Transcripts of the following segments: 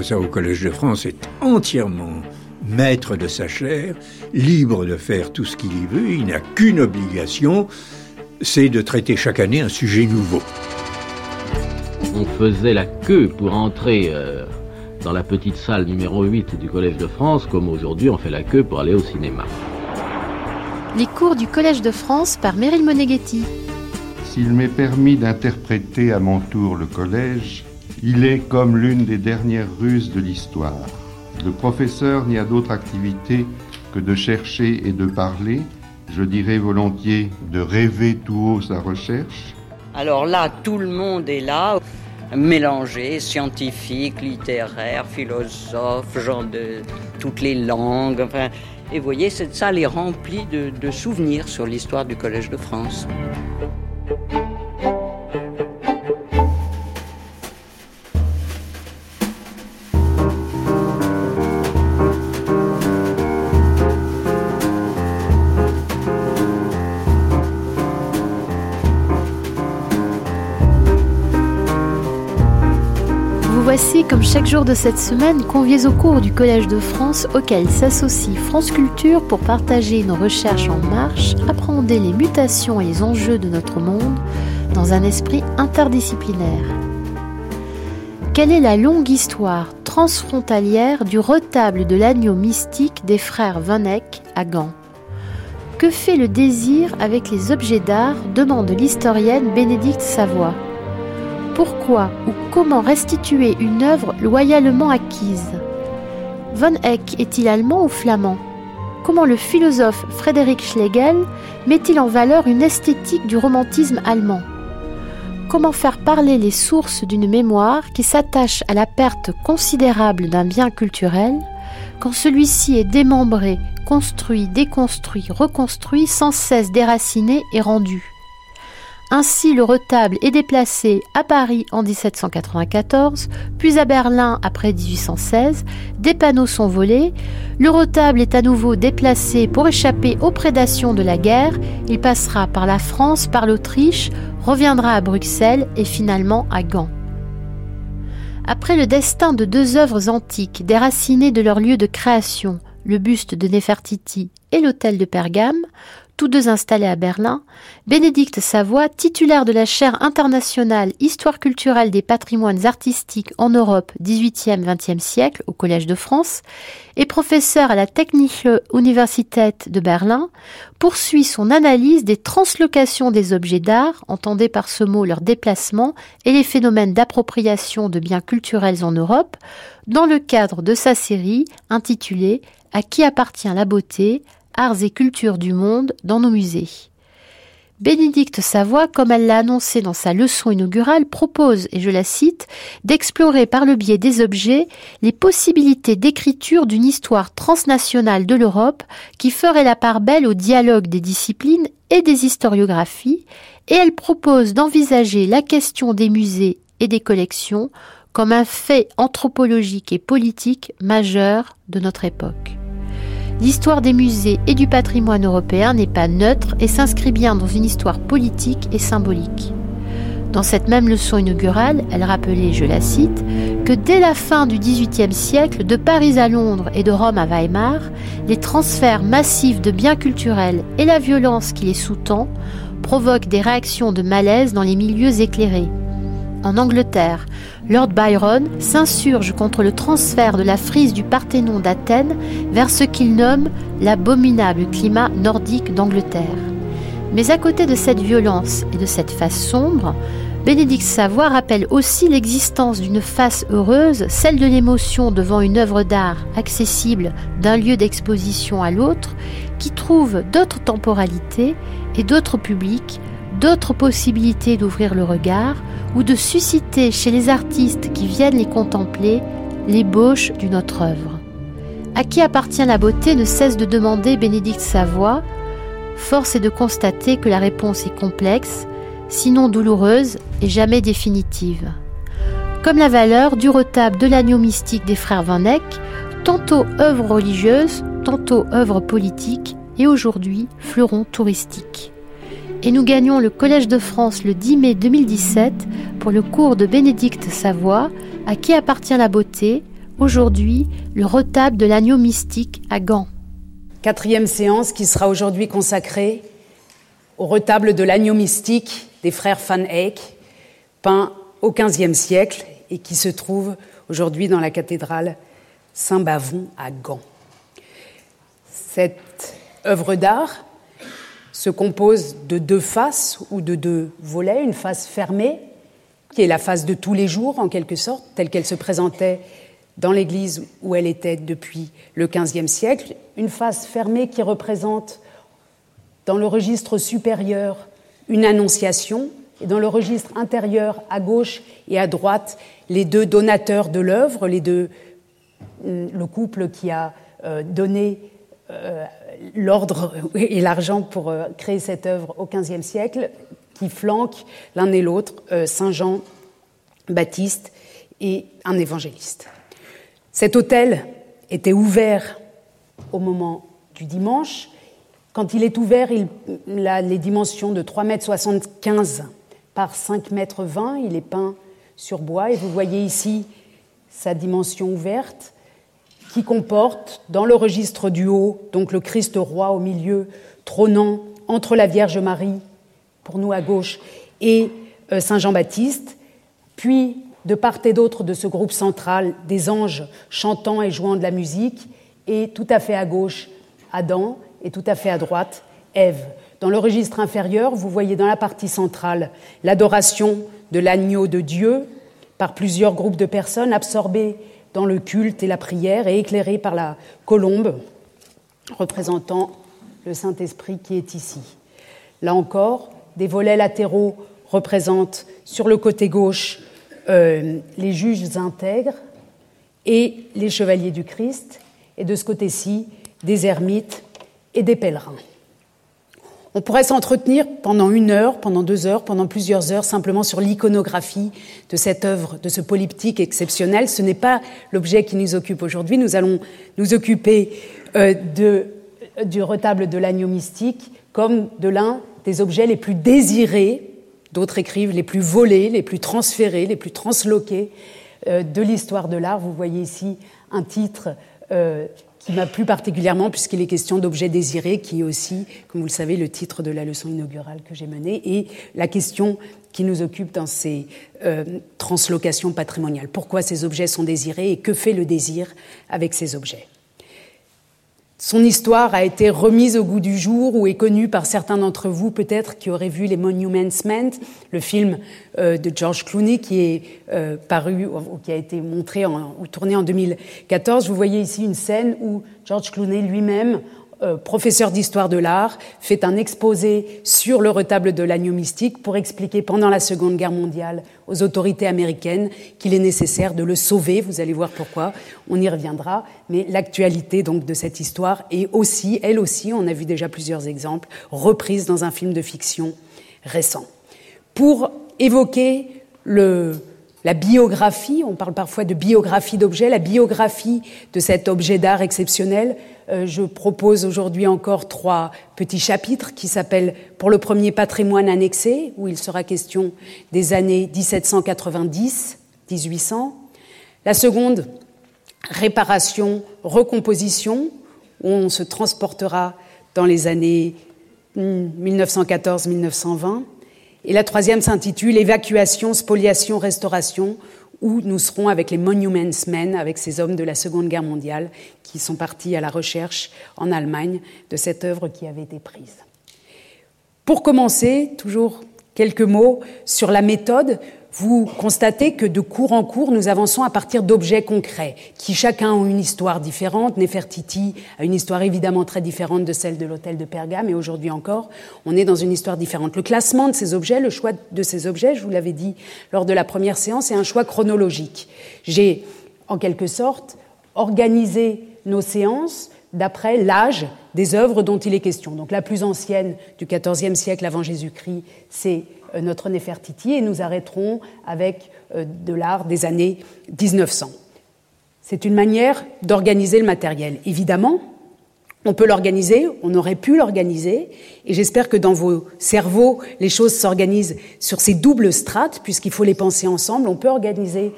professeur au Collège de France est entièrement maître de sa chair, libre de faire tout ce qu'il y veut, il n'a qu'une obligation, c'est de traiter chaque année un sujet nouveau. On faisait la queue pour entrer euh, dans la petite salle numéro 8 du Collège de France, comme aujourd'hui on fait la queue pour aller au cinéma. Les cours du Collège de France par Meryl Moneghetti. S'il m'est permis d'interpréter à mon tour le collège, il est comme l'une des dernières ruses de l'histoire. Le professeur n'y a d'autre activité que de chercher et de parler, je dirais volontiers de rêver tout haut sa recherche. Alors là, tout le monde est là, mélangé, scientifique, littéraire, philosophe, gens de toutes les langues. Enfin, et vous voyez, cette salle est remplie de, de souvenirs sur l'histoire du Collège de France. Comme chaque jour de cette semaine, conviés au cours du Collège de France auquel s'associe France Culture pour partager nos recherches en marche, appréhender les mutations et les enjeux de notre monde dans un esprit interdisciplinaire. Quelle est la longue histoire transfrontalière du retable de l'agneau mystique des frères Van à Gand? Que fait le désir avec les objets d'art? demande l'historienne Bénédicte Savoie pourquoi ou comment restituer une œuvre loyalement acquise. Von Eyck est-il allemand ou flamand? Comment le philosophe Frédéric Schlegel met-il en valeur une esthétique du romantisme allemand? Comment faire parler les sources d'une mémoire qui s'attache à la perte considérable d'un bien culturel quand celui-ci est démembré, construit, déconstruit, reconstruit, sans cesse déraciné et rendu? Ainsi, le retable est déplacé à Paris en 1794, puis à Berlin après 1816. Des panneaux sont volés. Le retable est à nouveau déplacé pour échapper aux prédations de la guerre. Il passera par la France, par l'Autriche, reviendra à Bruxelles et finalement à Gand. Après le destin de deux œuvres antiques déracinées de leur lieu de création, le buste de Nefertiti et l'hôtel de Pergame, tous deux installés à Berlin, Bénédicte Savoie, titulaire de la chaire internationale Histoire culturelle des patrimoines artistiques en Europe 18e-20e siècle au Collège de France et professeur à la Technische Universität de Berlin, poursuit son analyse des translocations des objets d'art, entendez par ce mot leur déplacement et les phénomènes d'appropriation de biens culturels en Europe, dans le cadre de sa série intitulée À qui appartient la beauté? Arts et cultures du monde dans nos musées. Bénédicte Savoie, comme elle l'a annoncé dans sa leçon inaugurale, propose, et je la cite, d'explorer par le biais des objets les possibilités d'écriture d'une histoire transnationale de l'Europe qui ferait la part belle au dialogue des disciplines et des historiographies, et elle propose d'envisager la question des musées et des collections comme un fait anthropologique et politique majeur de notre époque l'histoire des musées et du patrimoine européen n'est pas neutre et s'inscrit bien dans une histoire politique et symbolique. Dans cette même leçon inaugurale, elle rappelait, je la cite, que dès la fin du XVIIIe siècle, de Paris à Londres et de Rome à Weimar, les transferts massifs de biens culturels et la violence qui les sous-tend provoquent des réactions de malaise dans les milieux éclairés. En Angleterre, Lord Byron s'insurge contre le transfert de la frise du Parthénon d'Athènes vers ce qu'il nomme l'abominable climat nordique d'Angleterre. Mais à côté de cette violence et de cette face sombre, Bénédicte Savoie rappelle aussi l'existence d'une face heureuse, celle de l'émotion devant une œuvre d'art accessible d'un lieu d'exposition à l'autre, qui trouve d'autres temporalités et d'autres publics, d'autres possibilités d'ouvrir le regard, ou de susciter chez les artistes qui viennent les contempler l'ébauche d'une autre œuvre. À qui appartient la beauté ne cesse de demander Bénédicte Savoie. Force est de constater que la réponse est complexe, sinon douloureuse et jamais définitive. Comme la valeur du retable de l'agneau mystique des frères Van Eyck, tantôt œuvre religieuse, tantôt œuvre politique et aujourd'hui fleuron touristique et nous gagnons le Collège de France le 10 mai 2017 pour le cours de Bénédicte Savoie, à qui appartient la beauté, Aujourd'hui, le retable de l'agneau mystique à Gand. Quatrième séance qui sera aujourd'hui consacrée au retable de l'agneau mystique des frères Van Eyck, peint au XVe siècle et qui se trouve aujourd'hui dans la cathédrale Saint-Bavon à Gand. Cette œuvre d'art se compose de deux faces ou de deux volets, une face fermée, qui est la face de tous les jours en quelque sorte, telle qu'elle se présentait dans l'église où elle était depuis le XVe siècle, une face fermée qui représente dans le registre supérieur une annonciation et dans le registre intérieur à gauche et à droite les deux donateurs de l'œuvre, deux, le couple qui a euh, donné euh, l'ordre et l'argent pour euh, créer cette œuvre au XVe siècle, qui flanquent l'un et l'autre Saint Jean Baptiste et un évangéliste. Cet hôtel était ouvert au moment du dimanche. Quand il est ouvert, il a les dimensions de 3,75 m par 5,20 m. Il est peint sur bois et vous voyez ici sa dimension ouverte qui comporte dans le registre du haut, donc le Christ roi au milieu, trônant entre la Vierge Marie, pour nous à gauche, et euh, Saint Jean-Baptiste, puis de part et d'autre de ce groupe central, des anges chantant et jouant de la musique, et tout à fait à gauche, Adam, et tout à fait à droite, Ève. Dans le registre inférieur, vous voyez dans la partie centrale l'adoration de l'agneau de Dieu par plusieurs groupes de personnes absorbées dans le culte et la prière et éclairées par la colombe représentant le Saint-Esprit qui est ici. Là encore, des volets latéraux représentent sur le côté gauche euh, les juges intègres et les chevaliers du Christ, et de ce côté-ci, des ermites et des pèlerins. On pourrait s'entretenir pendant une heure, pendant deux heures, pendant plusieurs heures simplement sur l'iconographie de cette œuvre, de ce polyptyque exceptionnel. Ce n'est pas l'objet qui nous occupe aujourd'hui. Nous allons nous occuper euh, du retable de l'agneau mystique comme de l'un des objets les plus désirés D'autres écrivent les plus volés, les plus transférés, les plus transloqués euh, de l'histoire de l'art. Vous voyez ici un titre euh, qui m'a plu particulièrement puisqu'il est question d'objets désirés, qui est aussi, comme vous le savez, le titre de la leçon inaugurale que j'ai menée, et la question qui nous occupe dans ces euh, translocations patrimoniales. Pourquoi ces objets sont désirés et que fait le désir avec ces objets? Son histoire a été remise au goût du jour ou est connue par certains d'entre vous peut-être qui auraient vu les Monuments Men, le film euh, de George Clooney qui est euh, paru ou qui a été montré ou tourné en 2014. Vous voyez ici une scène où George Clooney lui-même euh, professeur d'histoire de l'art, fait un exposé sur le retable de l'agneau mystique pour expliquer pendant la Seconde Guerre mondiale aux autorités américaines qu'il est nécessaire de le sauver. Vous allez voir pourquoi, on y reviendra. Mais l'actualité donc de cette histoire est aussi, elle aussi, on a vu déjà plusieurs exemples, reprise dans un film de fiction récent. Pour évoquer le, la biographie, on parle parfois de biographie d'objet, la biographie de cet objet d'art exceptionnel, euh, je propose aujourd'hui encore trois petits chapitres qui s'appellent pour le premier patrimoine annexé, où il sera question des années 1790-1800. La seconde, réparation, recomposition, où on se transportera dans les années 1914-1920. Et la troisième s'intitule Évacuation, spoliation, restauration, où nous serons avec les Monuments Men, avec ces hommes de la Seconde Guerre mondiale qui sont partis à la recherche en Allemagne de cette œuvre qui avait été prise. Pour commencer, toujours quelques mots sur la méthode vous constatez que de cours en cours, nous avançons à partir d'objets concrets, qui chacun ont une histoire différente. Nefertiti a une histoire évidemment très différente de celle de l'hôtel de Pergame, et aujourd'hui encore, on est dans une histoire différente. Le classement de ces objets, le choix de ces objets, je vous l'avais dit lors de la première séance, est un choix chronologique. J'ai, en quelque sorte, organisé nos séances d'après l'âge des œuvres dont il est question. Donc la plus ancienne du XIVe siècle avant Jésus-Christ, c'est euh, notre Nefertiti et nous arrêterons avec euh, de l'art des années 1900. C'est une manière d'organiser le matériel. Évidemment, on peut l'organiser, on aurait pu l'organiser, et j'espère que dans vos cerveaux, les choses s'organisent sur ces doubles strates, puisqu'il faut les penser ensemble. On peut organiser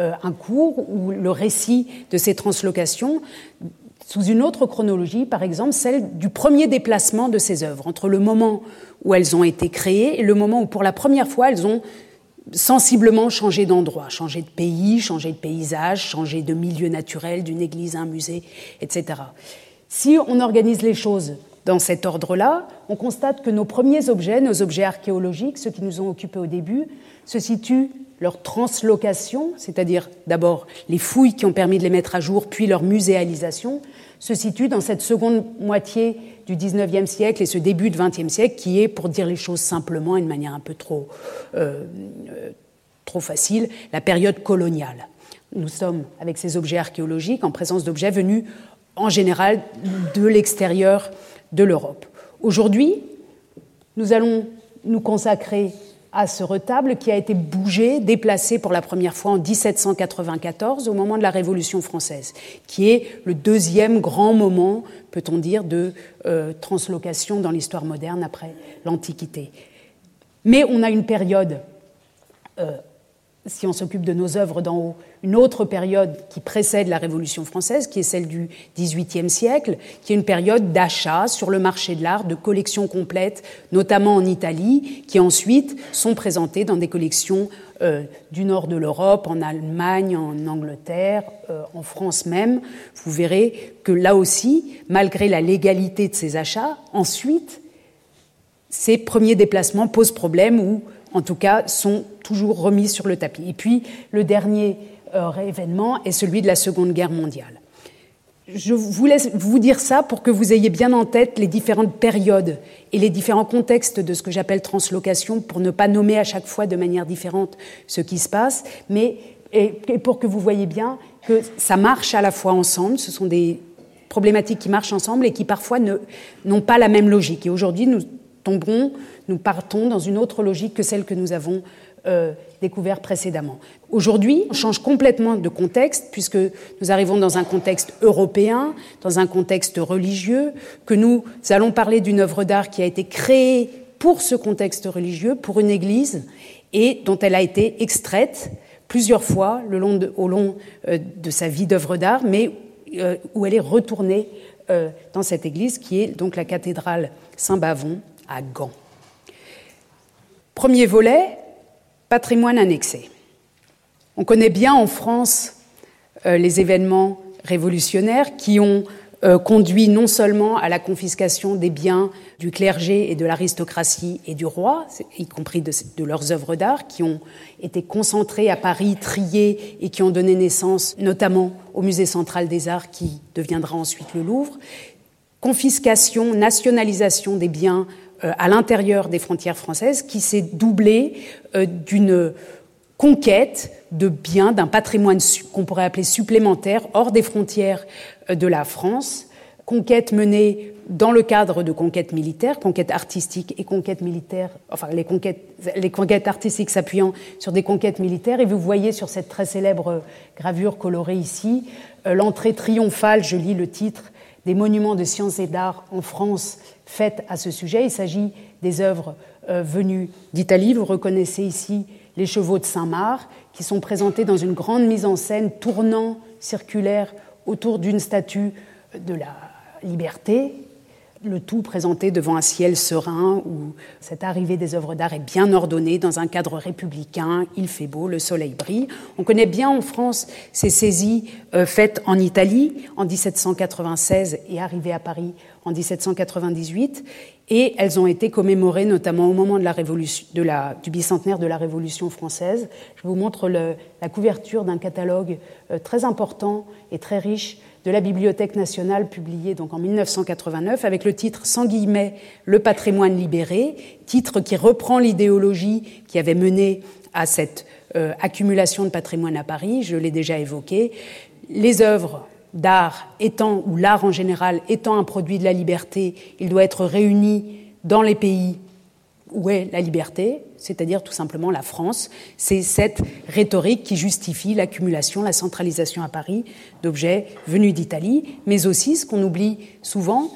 euh, un cours ou le récit de ces translocations sous une autre chronologie, par exemple celle du premier déplacement de ces œuvres, entre le moment où elles ont été créées et le moment où pour la première fois elles ont sensiblement changé d'endroit, changé de pays, changé de paysage, changé de milieu naturel, d'une église à un musée, etc. Si on organise les choses dans cet ordre-là, on constate que nos premiers objets, nos objets archéologiques, ceux qui nous ont occupés au début, se situent leur translocation, c'est-à-dire d'abord les fouilles qui ont permis de les mettre à jour, puis leur muséalisation, se situent dans cette seconde moitié du XIXe siècle et ce début du XXe siècle qui est, pour dire les choses simplement et de manière un peu euh, euh, trop facile, la période coloniale. Nous sommes, avec ces objets archéologiques, en présence d'objets venus en général de l'extérieur de l'Europe. Aujourd'hui, nous allons nous consacrer à ce retable qui a été bougé, déplacé pour la première fois en 1794 au moment de la Révolution française, qui est le deuxième grand moment, peut-on dire, de euh, translocation dans l'histoire moderne après l'Antiquité. Mais on a une période euh, si on s'occupe de nos œuvres d'en haut, une autre période qui précède la Révolution française, qui est celle du XVIIIe siècle, qui est une période d'achat sur le marché de l'art de collections complètes, notamment en Italie, qui ensuite sont présentées dans des collections euh, du nord de l'Europe, en Allemagne, en Angleterre, euh, en France même. Vous verrez que là aussi, malgré la légalité de ces achats, ensuite, ces premiers déplacements posent problème ou en tout cas, sont toujours remis sur le tapis. Et puis, le dernier euh, événement est celui de la Seconde Guerre mondiale. Je vous laisse vous dire ça pour que vous ayez bien en tête les différentes périodes et les différents contextes de ce que j'appelle translocation, pour ne pas nommer à chaque fois de manière différente ce qui se passe, mais et pour que vous voyez bien que ça marche à la fois ensemble, ce sont des problématiques qui marchent ensemble et qui parfois n'ont pas la même logique. Et aujourd'hui, nous tomberons nous partons dans une autre logique que celle que nous avons euh, découverte précédemment. Aujourd'hui, on change complètement de contexte puisque nous arrivons dans un contexte européen, dans un contexte religieux, que nous allons parler d'une œuvre d'art qui a été créée pour ce contexte religieux, pour une église, et dont elle a été extraite plusieurs fois au long euh, de sa vie d'œuvre d'art, mais euh, où elle est retournée dans cette église qui est donc la cathédrale Saint-Bavon à Gand. Premier volet, patrimoine annexé. On connaît bien en France euh, les événements révolutionnaires qui ont euh, conduit non seulement à la confiscation des biens du clergé et de l'aristocratie et du roi, y compris de, de leurs œuvres d'art, qui ont été concentrées à Paris, triées et qui ont donné naissance notamment au Musée central des arts qui deviendra ensuite le Louvre, confiscation, nationalisation des biens à l'intérieur des frontières françaises qui s'est doublée euh, d'une conquête de biens, d'un patrimoine qu'on pourrait appeler supplémentaire hors des frontières euh, de la France, conquête menée dans le cadre de conquêtes militaires, conquêtes artistiques et conquêtes militaires, enfin les conquêtes, les conquêtes artistiques s'appuyant sur des conquêtes militaires. Et vous voyez sur cette très célèbre gravure colorée ici l'entrée triomphale, je lis le titre, des monuments de sciences et d'art en France faites à ce sujet. Il s'agit des œuvres euh, venues d'Italie. Vous reconnaissez ici les chevaux de Saint-Marc, qui sont présentés dans une grande mise en scène tournant circulaire autour d'une statue de la liberté, le tout présenté devant un ciel serein où cette arrivée des œuvres d'art est bien ordonnée dans un cadre républicain, il fait beau, le soleil brille. On connaît bien en France ces saisies euh, faites en Italie en 1796 et arrivées à Paris en 1798 et elles ont été commémorées notamment au moment du bicentenaire de la Révolution française. Je vous montre la couverture d'un catalogue euh, très important et très riche de la Bibliothèque nationale publié donc en 1989 avec le titre sans guillemets Le patrimoine libéré, titre qui reprend l'idéologie qui avait mené à cette euh, accumulation de patrimoine à Paris, je l'ai déjà évoqué. Les œuvres d'art étant, ou l'art en général étant un produit de la liberté, il doit être réuni dans les pays où est la liberté, c'est-à-dire tout simplement la France. C'est cette rhétorique qui justifie l'accumulation, la centralisation à Paris d'objets venus d'Italie, mais aussi, ce qu'on oublie souvent,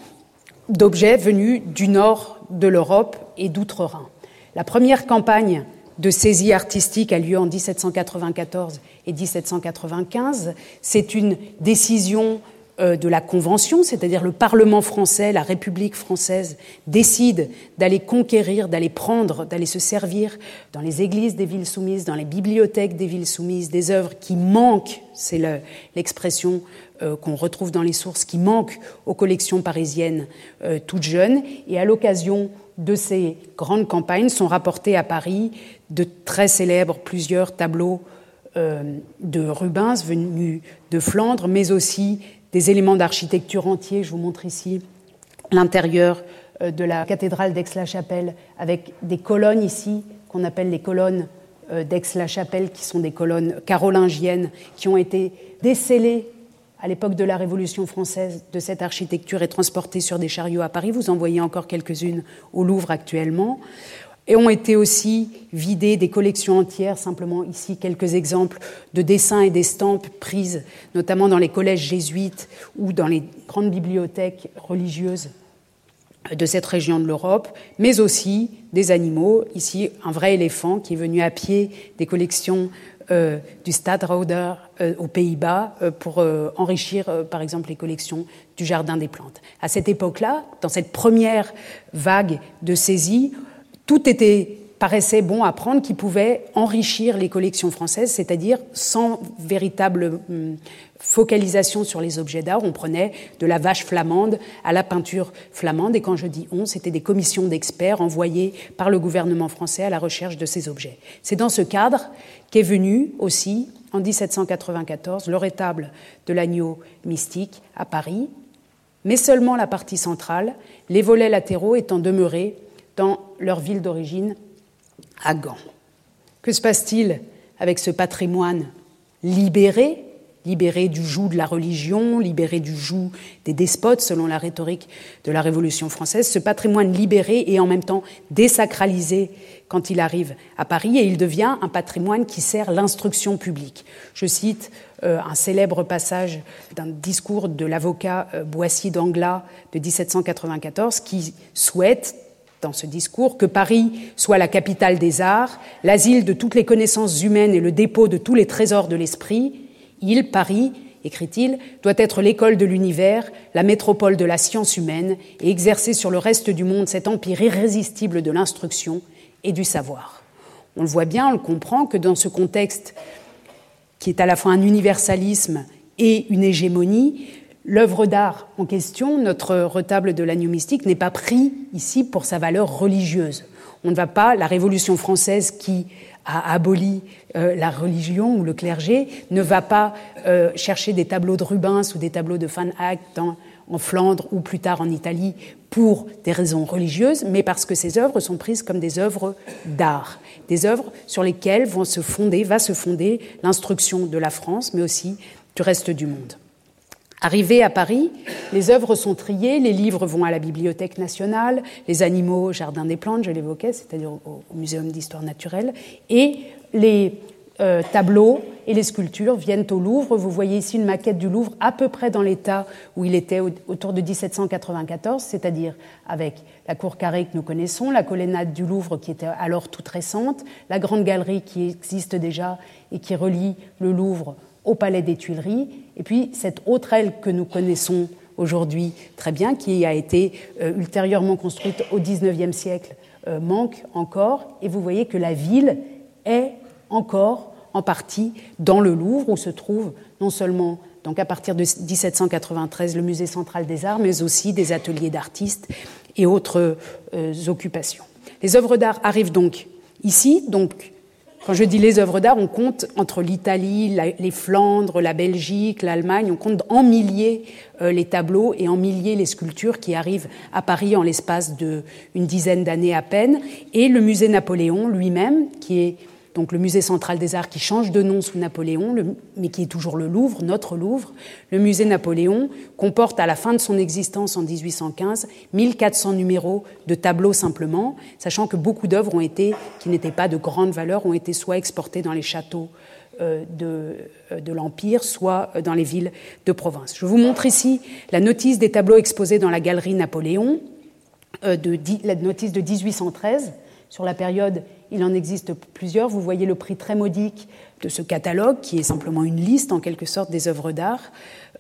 d'objets venus du nord de l'Europe et d'outre-Rhin. La première campagne de saisie artistique a lieu en 1794 et 1795. C'est une décision de la Convention, c'est-à-dire le Parlement français, la République française, décide d'aller conquérir, d'aller prendre, d'aller se servir dans les églises des villes soumises, dans les bibliothèques des villes soumises, des œuvres qui manquent, c'est l'expression euh, qu'on retrouve dans les sources, qui manquent aux collections parisiennes euh, toutes jeunes. Et à l'occasion de ces grandes campagnes sont rapportés à Paris de très célèbres plusieurs tableaux de Rubens venus de Flandre, mais aussi des éléments d'architecture entiers. Je vous montre ici l'intérieur euh, de la cathédrale d'Aix-la-Chapelle avec des colonnes ici qu'on appelle les colonnes euh, d'Aix-la-Chapelle qui sont des colonnes carolingiennes qui ont été décellées à l'époque de la Révolution française de cette architecture et transportées sur des chariots à Paris. Vous en voyez encore quelques-unes au Louvre actuellement et ont été aussi vidés des collections entières, simplement ici quelques exemples de dessins et d'estampes prises notamment dans les collèges jésuites ou dans les grandes bibliothèques religieuses de cette région de l'Europe, mais aussi des animaux, ici un vrai éléphant qui est venu à pied des collections euh, du Stadtrouder euh, aux Pays-Bas euh, pour enrichir par exemple les collections du Jardin des Plantes. À cette époque-là, dans cette première vague de saisie, tout paraissait bon à prendre qui pouvait enrichir les collections françaises, c'est-à-dire sans véritable hum, focalisation sur les objets d'art. On prenait de la vache flamande à la peinture flamande, et quand je dis on, c'était des commissions d'experts envoyées par le gouvernement français à la recherche de ces objets. C'est dans ce cadre qu'est venu aussi, en 1794, le rétable de l'agneau mystique à Paris, mais seulement la partie centrale, les volets latéraux étant demeurés dans leur ville d'origine, à Gand. Que se passe-t-il avec ce patrimoine libéré, libéré du joug de la religion, libéré du joug des despotes, selon la rhétorique de la Révolution française, ce patrimoine libéré et en même temps désacralisé quand il arrive à Paris, et il devient un patrimoine qui sert l'instruction publique. Je cite euh, un célèbre passage d'un discours de l'avocat euh, Boissy d'Anglas de 1794 qui souhaite dans ce discours que Paris soit la capitale des arts, l'asile de toutes les connaissances humaines et le dépôt de tous les trésors de l'esprit. Il, Paris, écrit-il, doit être l'école de l'univers, la métropole de la science humaine, et exercer sur le reste du monde cet empire irrésistible de l'instruction et du savoir. On le voit bien, on le comprend, que dans ce contexte qui est à la fois un universalisme et une hégémonie, L'œuvre d'art en question, notre retable de l'agneau mystique, n'est pas pris ici pour sa valeur religieuse. On ne va pas, la Révolution française qui a aboli euh, la religion ou le clergé, ne va pas euh, chercher des tableaux de Rubens ou des tableaux de Van Eyck en Flandre ou plus tard en Italie pour des raisons religieuses, mais parce que ces œuvres sont prises comme des œuvres d'art, des œuvres sur lesquelles vont se fonder, va se fonder l'instruction de la France, mais aussi du reste du monde. Arrivé à Paris, les œuvres sont triées, les livres vont à la Bibliothèque nationale, les animaux au Jardin des plantes, je l'évoquais, c'est-à-dire au Muséum d'histoire naturelle, et les euh, tableaux et les sculptures viennent au Louvre. Vous voyez ici une maquette du Louvre à peu près dans l'état où il était autour de 1794, c'est-à-dire avec la cour carrée que nous connaissons, la colonnade du Louvre qui était alors toute récente, la grande galerie qui existe déjà et qui relie le Louvre au Palais des Tuileries, et puis cette autre aile que nous connaissons aujourd'hui très bien, qui a été euh, ultérieurement construite au XIXe siècle, euh, manque encore, et vous voyez que la ville est encore en partie dans le Louvre, où se trouve non seulement donc à partir de 1793 le musée central des arts, mais aussi des ateliers d'artistes et autres euh, occupations. Les œuvres d'art arrivent donc ici, donc quand je dis les œuvres d'art, on compte entre l'Italie, les Flandres, la Belgique, l'Allemagne, on compte en milliers euh, les tableaux et en milliers les sculptures qui arrivent à Paris en l'espace d'une dizaine d'années à peine. Et le musée Napoléon lui-même, qui est donc le musée central des arts qui change de nom sous Napoléon, mais qui est toujours le Louvre, notre Louvre. Le musée Napoléon comporte à la fin de son existence en 1815 1400 numéros de tableaux simplement, sachant que beaucoup d'œuvres ont été, qui n'étaient pas de grande valeur, ont été soit exportées dans les châteaux euh, de, euh, de l'Empire, soit euh, dans les villes de province. Je vous montre ici la notice des tableaux exposés dans la galerie Napoléon, la notice de 1813 Sur la période, il en existe plusieurs. Vous voyez le prix très modique de ce catalogue, qui est simplement une liste en quelque sorte des œuvres d'art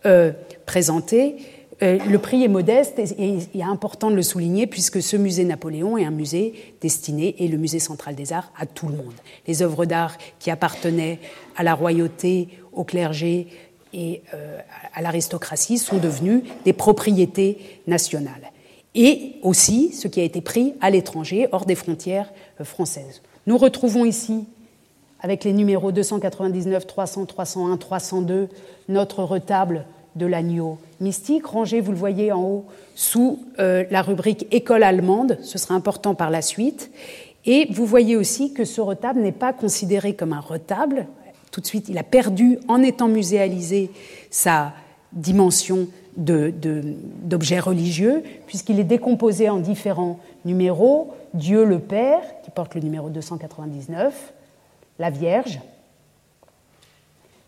euh, présentées. Euh, le prix est modeste et, il est important de le souligner puisque ce musée Napoléon est un musée destiné, et le musée central des arts, à tout le monde. Les œuvres d'art qui appartenaient à la royauté, au clergé et euh, à l'aristocratie sont devenues des propriétés nationales. Et aussi ce qui a été pris à l'étranger, hors des frontières euh, françaises. Nous retrouvons ici, avec les numéros 299, 300, 301, 302, notre retable de l'agneau mystique, rangé, vous le voyez en haut, sous euh, la rubrique École allemande. Ce sera important par la suite. Et vous voyez aussi que ce retable n'est pas considéré comme un retable. Tout de suite, il a perdu, en étant muséalisé, sa dimension d'objet religieux, puisqu'il est décomposé en différents numéros. Dieu le Père, qui porte le numéro 299, la Vierge,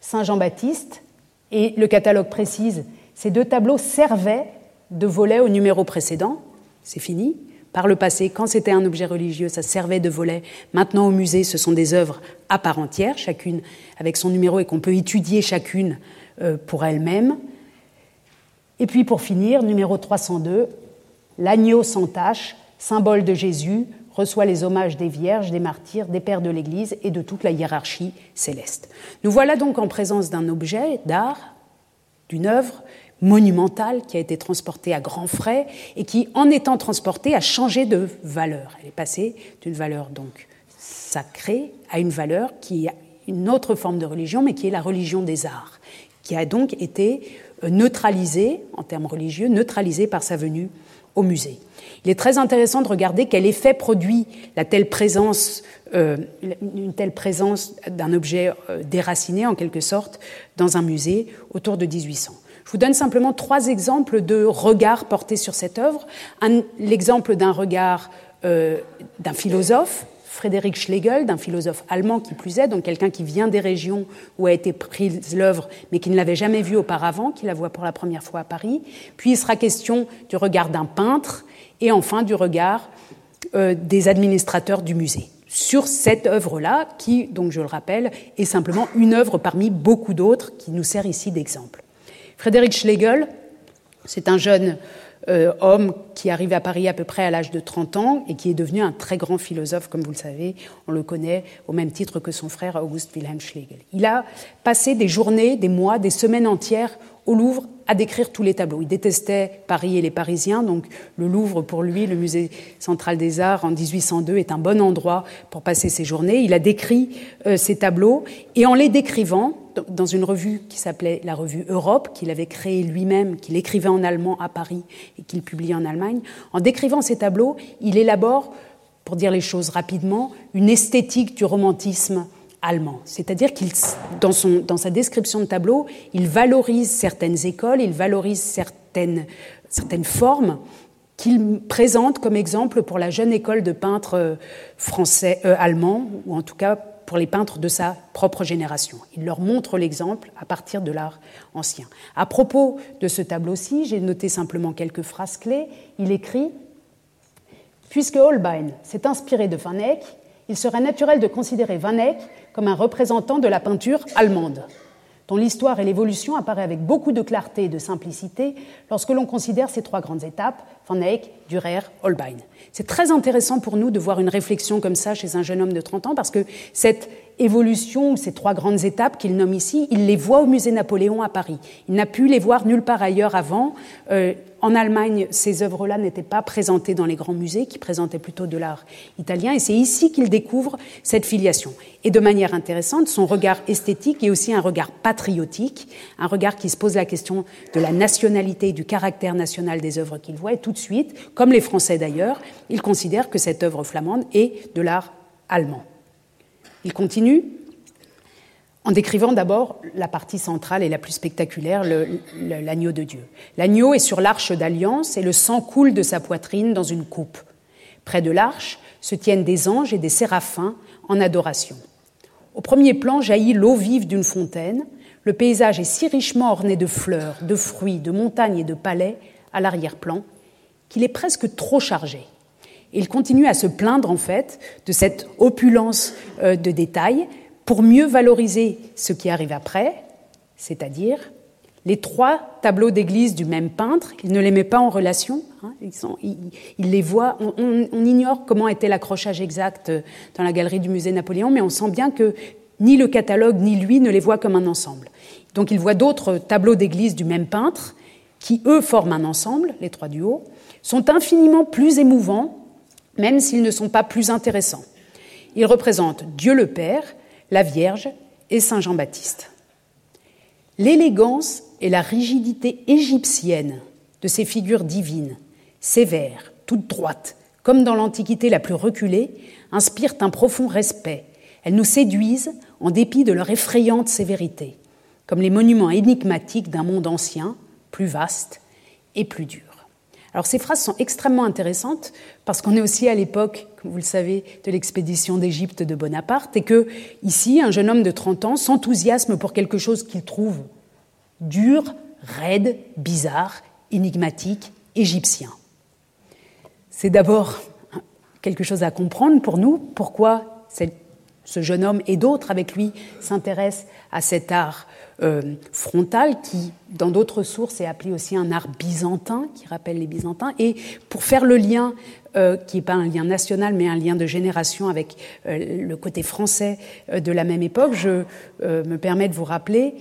Saint Jean-Baptiste, et le catalogue précise, ces deux tableaux servaient de volet au numéro précédent, c'est fini. Par le passé, quand c'était un objet religieux, ça servait de volet. Maintenant, au musée, ce sont des œuvres à part entière, chacune avec son numéro, et qu'on peut étudier chacune euh, pour elle-même. Et puis, pour finir, numéro 302, l'agneau sans tache, symbole de Jésus, reçoit les hommages des vierges, des martyrs, des pères de l'Église et de toute la hiérarchie céleste. Nous voilà donc en présence d'un objet d'art, d'une œuvre monumentale qui a été transportée à grands frais et qui, en étant transportée, a changé de valeur. Elle est passée d'une valeur donc sacrée à une valeur qui est une autre forme de religion, mais qui est la religion des arts, qui a donc été neutralisée, en termes religieux, neutralisée par sa venue au musée. Il est très intéressant de regarder quel effet produit la telle présence, euh, une telle présence d'un objet euh, déraciné en quelque sorte dans un musée autour de 1800. Je vous donne simplement trois exemples de regards portés sur cette œuvre. L'exemple d'un regard euh, d'un philosophe, Frédéric Schlegel, d'un philosophe allemand qui plus est, donc quelqu'un qui vient des régions où a été prise l'œuvre, mais qui ne l'avait jamais vue auparavant, qui la voit pour la première fois à Paris. Puis il sera question du regard d'un peintre et enfin du regard euh, des administrateurs du musée sur cette œuvre-là, qui, donc je le rappelle, est simplement une œuvre parmi beaucoup d'autres qui nous sert ici d'exemple. Frédéric Schlegel, c'est un jeune euh, homme qui arrive à Paris à peu près à l'âge de 30 ans et qui est devenu un très grand philosophe, comme vous le savez. On le connaît au même titre que son frère August Wilhelm Schlegel. Il a passé des journées, des mois, des semaines entières au Louvre à décrire tous les tableaux. Il détestait Paris et les Parisiens, donc le Louvre, pour lui, le musée central des arts en 1802, est un bon endroit pour passer ses journées. Il a décrit euh, ces tableaux et en les décrivant, dans une revue qui s'appelait la revue Europe, qu'il avait créée lui-même, qu'il écrivait en allemand à Paris et qu'il publie en Allemagne, en décrivant ces tableaux, il élabore, pour dire les choses rapidement, une esthétique du romantisme allemand. C'est-à-dire qu'il, dans, dans sa description de tableau, il valorise certaines écoles, il valorise certaines, certaines formes qu'il présente comme exemple pour la jeune école de peintres euh, français, euh, allemands, ou en tout cas pour les peintres de sa propre génération. Il leur montre l'exemple à partir de l'art ancien. À propos de ce tableau-ci, j'ai noté simplement quelques phrases clés. Il écrit Puisque Holbein s'est inspiré de Van Eyck, il serait naturel de considérer Van Eyck comme un représentant de la peinture allemande, dont l'histoire et l'évolution apparaissent avec beaucoup de clarté et de simplicité lorsque l'on considère ces trois grandes étapes, Van Eyck, Dürer, Holbein. C'est très intéressant pour nous de voir une réflexion comme ça chez un jeune homme de 30 ans, parce que cette évolution, ces trois grandes étapes qu'il nomme ici, il les voit au musée Napoléon à Paris. Il n'a pu les voir nulle part ailleurs avant. Euh, en Allemagne, ces œuvres-là n'étaient pas présentées dans les grands musées, qui présentaient plutôt de l'art italien, et c'est ici qu'il découvre cette filiation. Et de manière intéressante, son regard esthétique est aussi un regard patriotique, un regard qui se pose la question de la nationalité et du caractère national des œuvres qu'il voit, et tout de suite, comme les Français d'ailleurs, il considère que cette œuvre flamande est de l'art allemand. Il continue en décrivant d'abord la partie centrale et la plus spectaculaire, l'agneau de Dieu. L'agneau est sur l'arche d'alliance et le sang coule de sa poitrine dans une coupe. Près de l'arche se tiennent des anges et des séraphins en adoration. Au premier plan jaillit l'eau vive d'une fontaine. Le paysage est si richement orné de fleurs, de fruits, de montagnes et de palais à l'arrière-plan qu'il est presque trop chargé. Il continue à se plaindre en fait de cette opulence euh, de détails pour mieux valoriser ce qui arrive après, c'est-à-dire les trois tableaux d'église du même peintre. Il ne les met pas en relation, hein, il, les voit. On, ignore comment était l'accrochage exact euh, dans la galerie du musée Napoléon, mais on sent bien que ni le catalogue ni lui ne les voient comme un ensemble. Donc il voit d'autres tableaux d'église du même peintre qui, eux, forment un ensemble, les trois du haut, sont infiniment plus émouvants même s'ils ne sont pas plus intéressants. Ils représentent Dieu le Père, la Vierge et Saint Jean-Baptiste. L'élégance et la rigidité égyptienne de ces figures divines, sévères, toutes droites, comme dans l'Antiquité la plus reculée, inspirent un profond respect. Elles nous séduisent en dépit de leur effrayante sévérité, comme les monuments énigmatiques d'un monde ancien, plus vaste et plus dur. Alors ces phrases sont extrêmement intéressantes parce qu'on est aussi à l'époque, comme vous le savez, de l'expédition d'Égypte de Bonaparte et que ici, un jeune homme de 30 ans s'enthousiasme pour quelque chose qu'il trouve dur, raide, bizarre, énigmatique, égyptien. C'est d'abord quelque chose à comprendre pour nous, pourquoi ce jeune homme et d'autres avec lui s'intéressent à cet art euh, frontal qui, dans d'autres sources, est appelé aussi un art byzantin, qui rappelle les Byzantins. Et pour faire le lien, euh, qui n'est pas un lien national, mais un lien de génération avec euh, le côté français de la même époque, je me permets de vous rappeler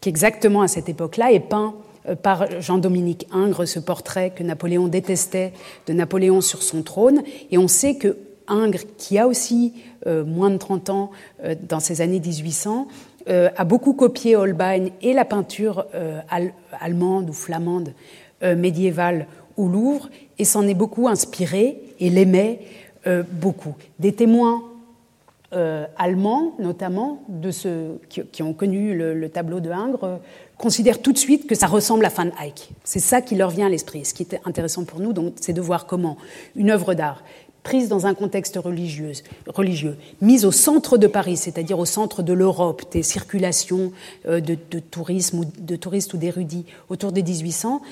qu'exactement à cette époque-là est peint par Jean-Dominique Ingres ce portrait que Napoléon détestait de Napoléon sur son trône. Et on sait que Ingres, qui a aussi moins de 30 ans dans ces années 1800, euh, a beaucoup copié Holbein et la peinture euh, allemande ou flamande euh, médiévale au Louvre et s'en est beaucoup inspiré et l'aimait beaucoup. Des témoins allemands, notamment, de ceux qui, ont connu le, tableau de Ingres, considèrent tout de suite que ça ressemble à Van Eyck. C'est ça qui leur vient à l'esprit. Ce qui est intéressant pour nous, c'est de voir comment une œuvre d'art prise dans un contexte religieux, religieux, mise au centre de Paris, c'est-à-dire au centre de l'Europe, des circulations euh, de, tourisme ou de touristes ou d'érudits autour des 1800,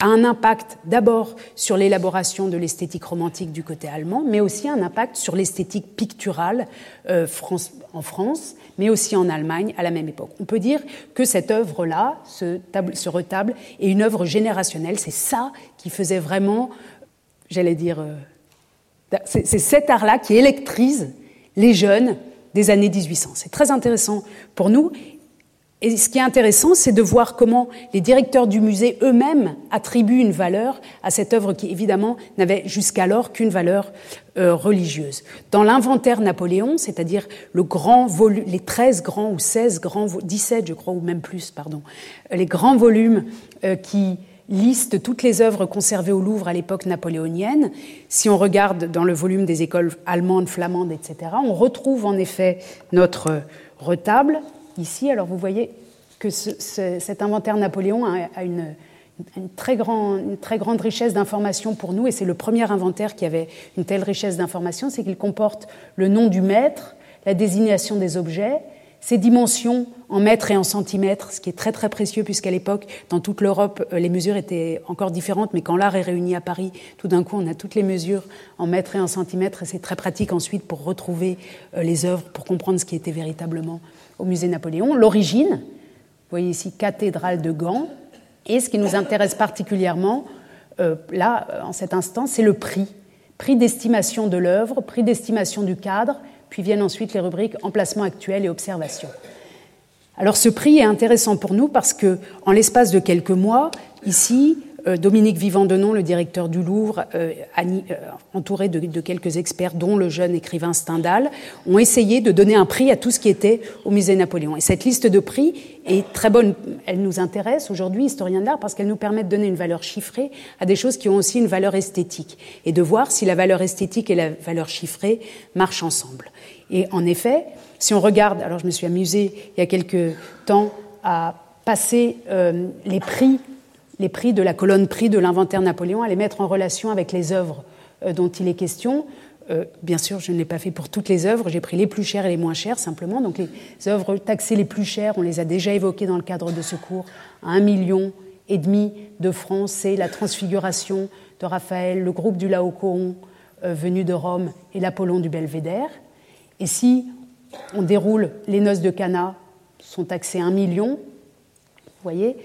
a un impact d'abord sur l'élaboration de l'esthétique romantique du côté allemand, mais aussi un impact sur l'esthétique picturale euh, en France, mais aussi en Allemagne à la même époque. On peut dire que cette œuvre-là, ce, ce retable, est une œuvre générationnelle. C'est ça qui faisait vraiment, j'allais dire, euh, c'est cet art-là qui électrise les jeunes des années 1800. C'est très intéressant pour nous. Et ce qui est intéressant, c'est de voir comment les directeurs du musée eux-mêmes attribuent une valeur à cette œuvre qui, évidemment, n'avait jusqu'alors qu'une valeur euh, religieuse. Dans l'inventaire Napoléon, c'est-à-dire les 13 grands ou 16 grands, 17 je crois, ou même plus, pardon, les grands volumes euh, qui liste toutes les œuvres conservées au Louvre à l'époque napoléonienne. Si on regarde dans le volume des écoles allemandes, flamandes, etc., on retrouve en effet notre retable ici. Alors vous voyez que cet inventaire Napoléon a, une, très une, très grande richesse d'informations pour nous, et c'est le premier inventaire qui avait une telle richesse d'informations, c'est qu'il comporte le nom du maître, la désignation des objets, ces dimensions en mètres et en centimètres, ce qui est très très précieux puisqu'à l'époque, dans toute l'Europe, euh, les mesures étaient encore différentes, mais quand l'art est réuni à Paris, tout d'un coup, on a toutes les mesures en mètres et en centimètres, et c'est très pratique ensuite pour retrouver euh, les œuvres, pour comprendre ce qui était véritablement au musée Napoléon. L'origine, vous voyez ici cathédrale de Gand, et ce qui nous intéresse particulièrement, euh, là, en cet instant, c'est le prix. Prix d'estimation de l'œuvre, prix d'estimation du cadre, puis viennent ensuite les rubriques emplacement actuel et observation. Alors ce prix est intéressant pour nous parce que, en l'espace de quelques mois, ici, Dominique Vivant-Denon, le directeur du Louvre, euh, euh, entouré de, quelques experts, dont le jeune écrivain Stendhal, ont essayé de donner un prix à tout ce qui était au musée Napoléon. Et cette liste de prix est très bonne. Elle nous intéresse aujourd'hui, historiens de l'art, parce qu'elle nous permet de donner une valeur chiffrée à des choses qui ont aussi une valeur esthétique et de voir si la valeur esthétique et la valeur chiffrée marchent ensemble. Et en effet, si on regarde, alors je me suis amusée il y a quelques temps à passer les prix les prix de la colonne prix de l'inventaire Napoléon, à les mettre en relation avec les œuvres euh, dont il est question. Euh, bien sûr, je ne l'ai pas fait pour toutes les œuvres, j'ai pris les plus chères et les moins chères simplement. Donc les œuvres taxées les plus chères, on les a déjà évoquées dans le cadre de ce cours, à un million et demi de francs, c'est la transfiguration de Raphaël, le groupe du Laocoon, venu de Rome et l'Apollon du Belvédère. Et si on déroule les noces de Cana, sont taxées un million, vous voyez,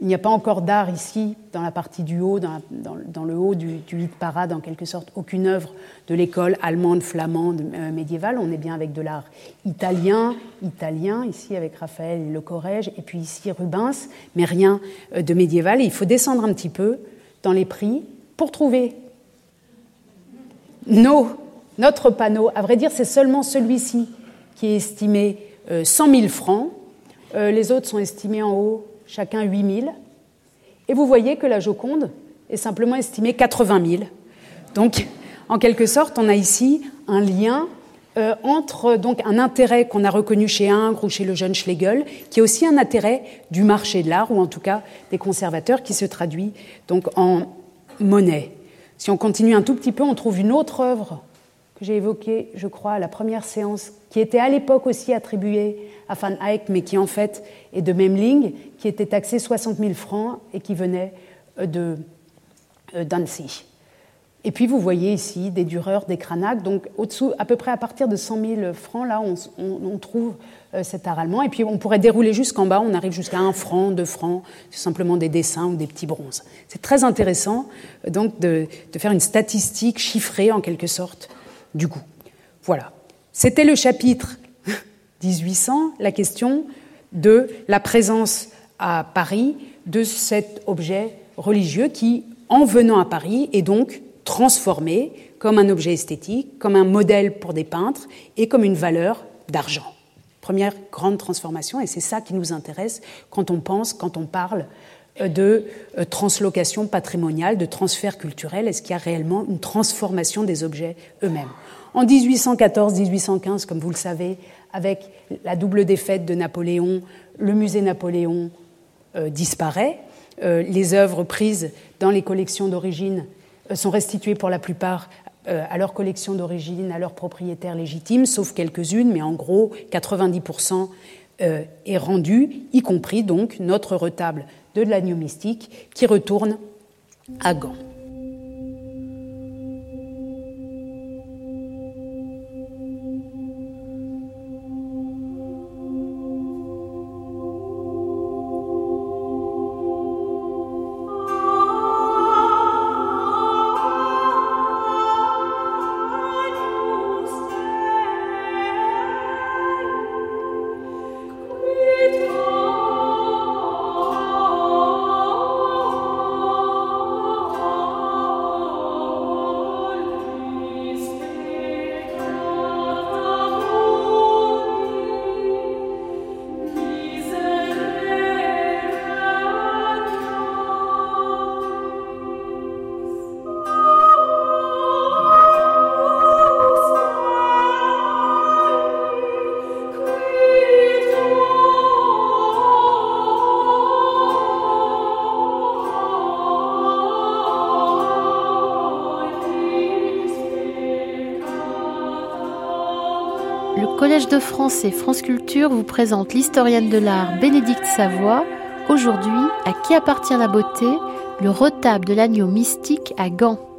il n'y a pas encore d'art ici, dans la partie du haut, dans, le haut du, du hit parade, en quelque sorte, aucune œuvre de l'école allemande, flamande, euh, médiévale. On est bien avec de l'art italien, italien, ici avec Raphaël et Le Corrège, et puis ici Rubens, mais rien euh, de médiéval. il faut descendre un petit peu dans les prix pour trouver nos, notre panneau. À vrai dire, c'est seulement celui-ci qui est estimé 100 euh, 000 francs. les autres sont estimés en haut chacun 8 000. Et vous voyez que la Joconde est simplement estimée 80 000. Donc, en quelque sorte, on a ici un lien euh, entre donc un intérêt qu'on a reconnu chez Ingres ou chez le jeune Schlegel, qui est aussi un intérêt du marché de l'art, ou en tout cas des conservateurs, qui se traduit donc en monnaie. Si on continue un tout petit peu, on trouve une autre œuvre j'ai évoquée, je crois, la première séance, qui était à l'époque aussi attribuée à Van Eyck, mais qui en fait est de Memling, qui était taxé 60 000 francs et qui venait euh, euh, d'Annecy. Et puis vous voyez ici des dureurs, des cranaques. Donc au-dessous, à peu près à partir de 100 000 francs, là, on, trouve euh, cet art allemand. Et puis on pourrait dérouler jusqu'en bas, on arrive jusqu'à 1 franc, 2 francs, c'est simplement des dessins ou des petits bronzes. C'est très intéressant donc de, faire une statistique chiffrée en quelque sorte du. Voilà. C'était le chapitre 1800 la question de la présence à Paris de cet objet religieux qui, en venant à Paris, est donc transformé comme un objet esthétique, comme un modèle pour des peintres et comme une valeur d'argent. Première grande transformation, et c'est ça qui nous intéresse quand on pense, quand on parle de euh, translocation patrimoniale, de transfert culturel. Est-ce qu'il y a réellement une transformation des objets eux-mêmes? En 1814-1815, comme vous le savez, avec la double défaite de Napoléon, le musée Napoléon euh, disparaît. Euh, les œuvres prises dans les collections d'origine euh, sont restituées pour la plupart à leur collection d'origine, à leurs propriétaires légitimes, sauf quelques-unes, mais en gros, 90% est rendu, y compris donc notre retable de l'agneau mystique qui retourne à Gand. De France et France Culture vous présente l'historienne de l'art Bénédicte Savoie. Aujourd'hui, à qui appartient la beauté? Le retable de l'agneau mystique à Gand.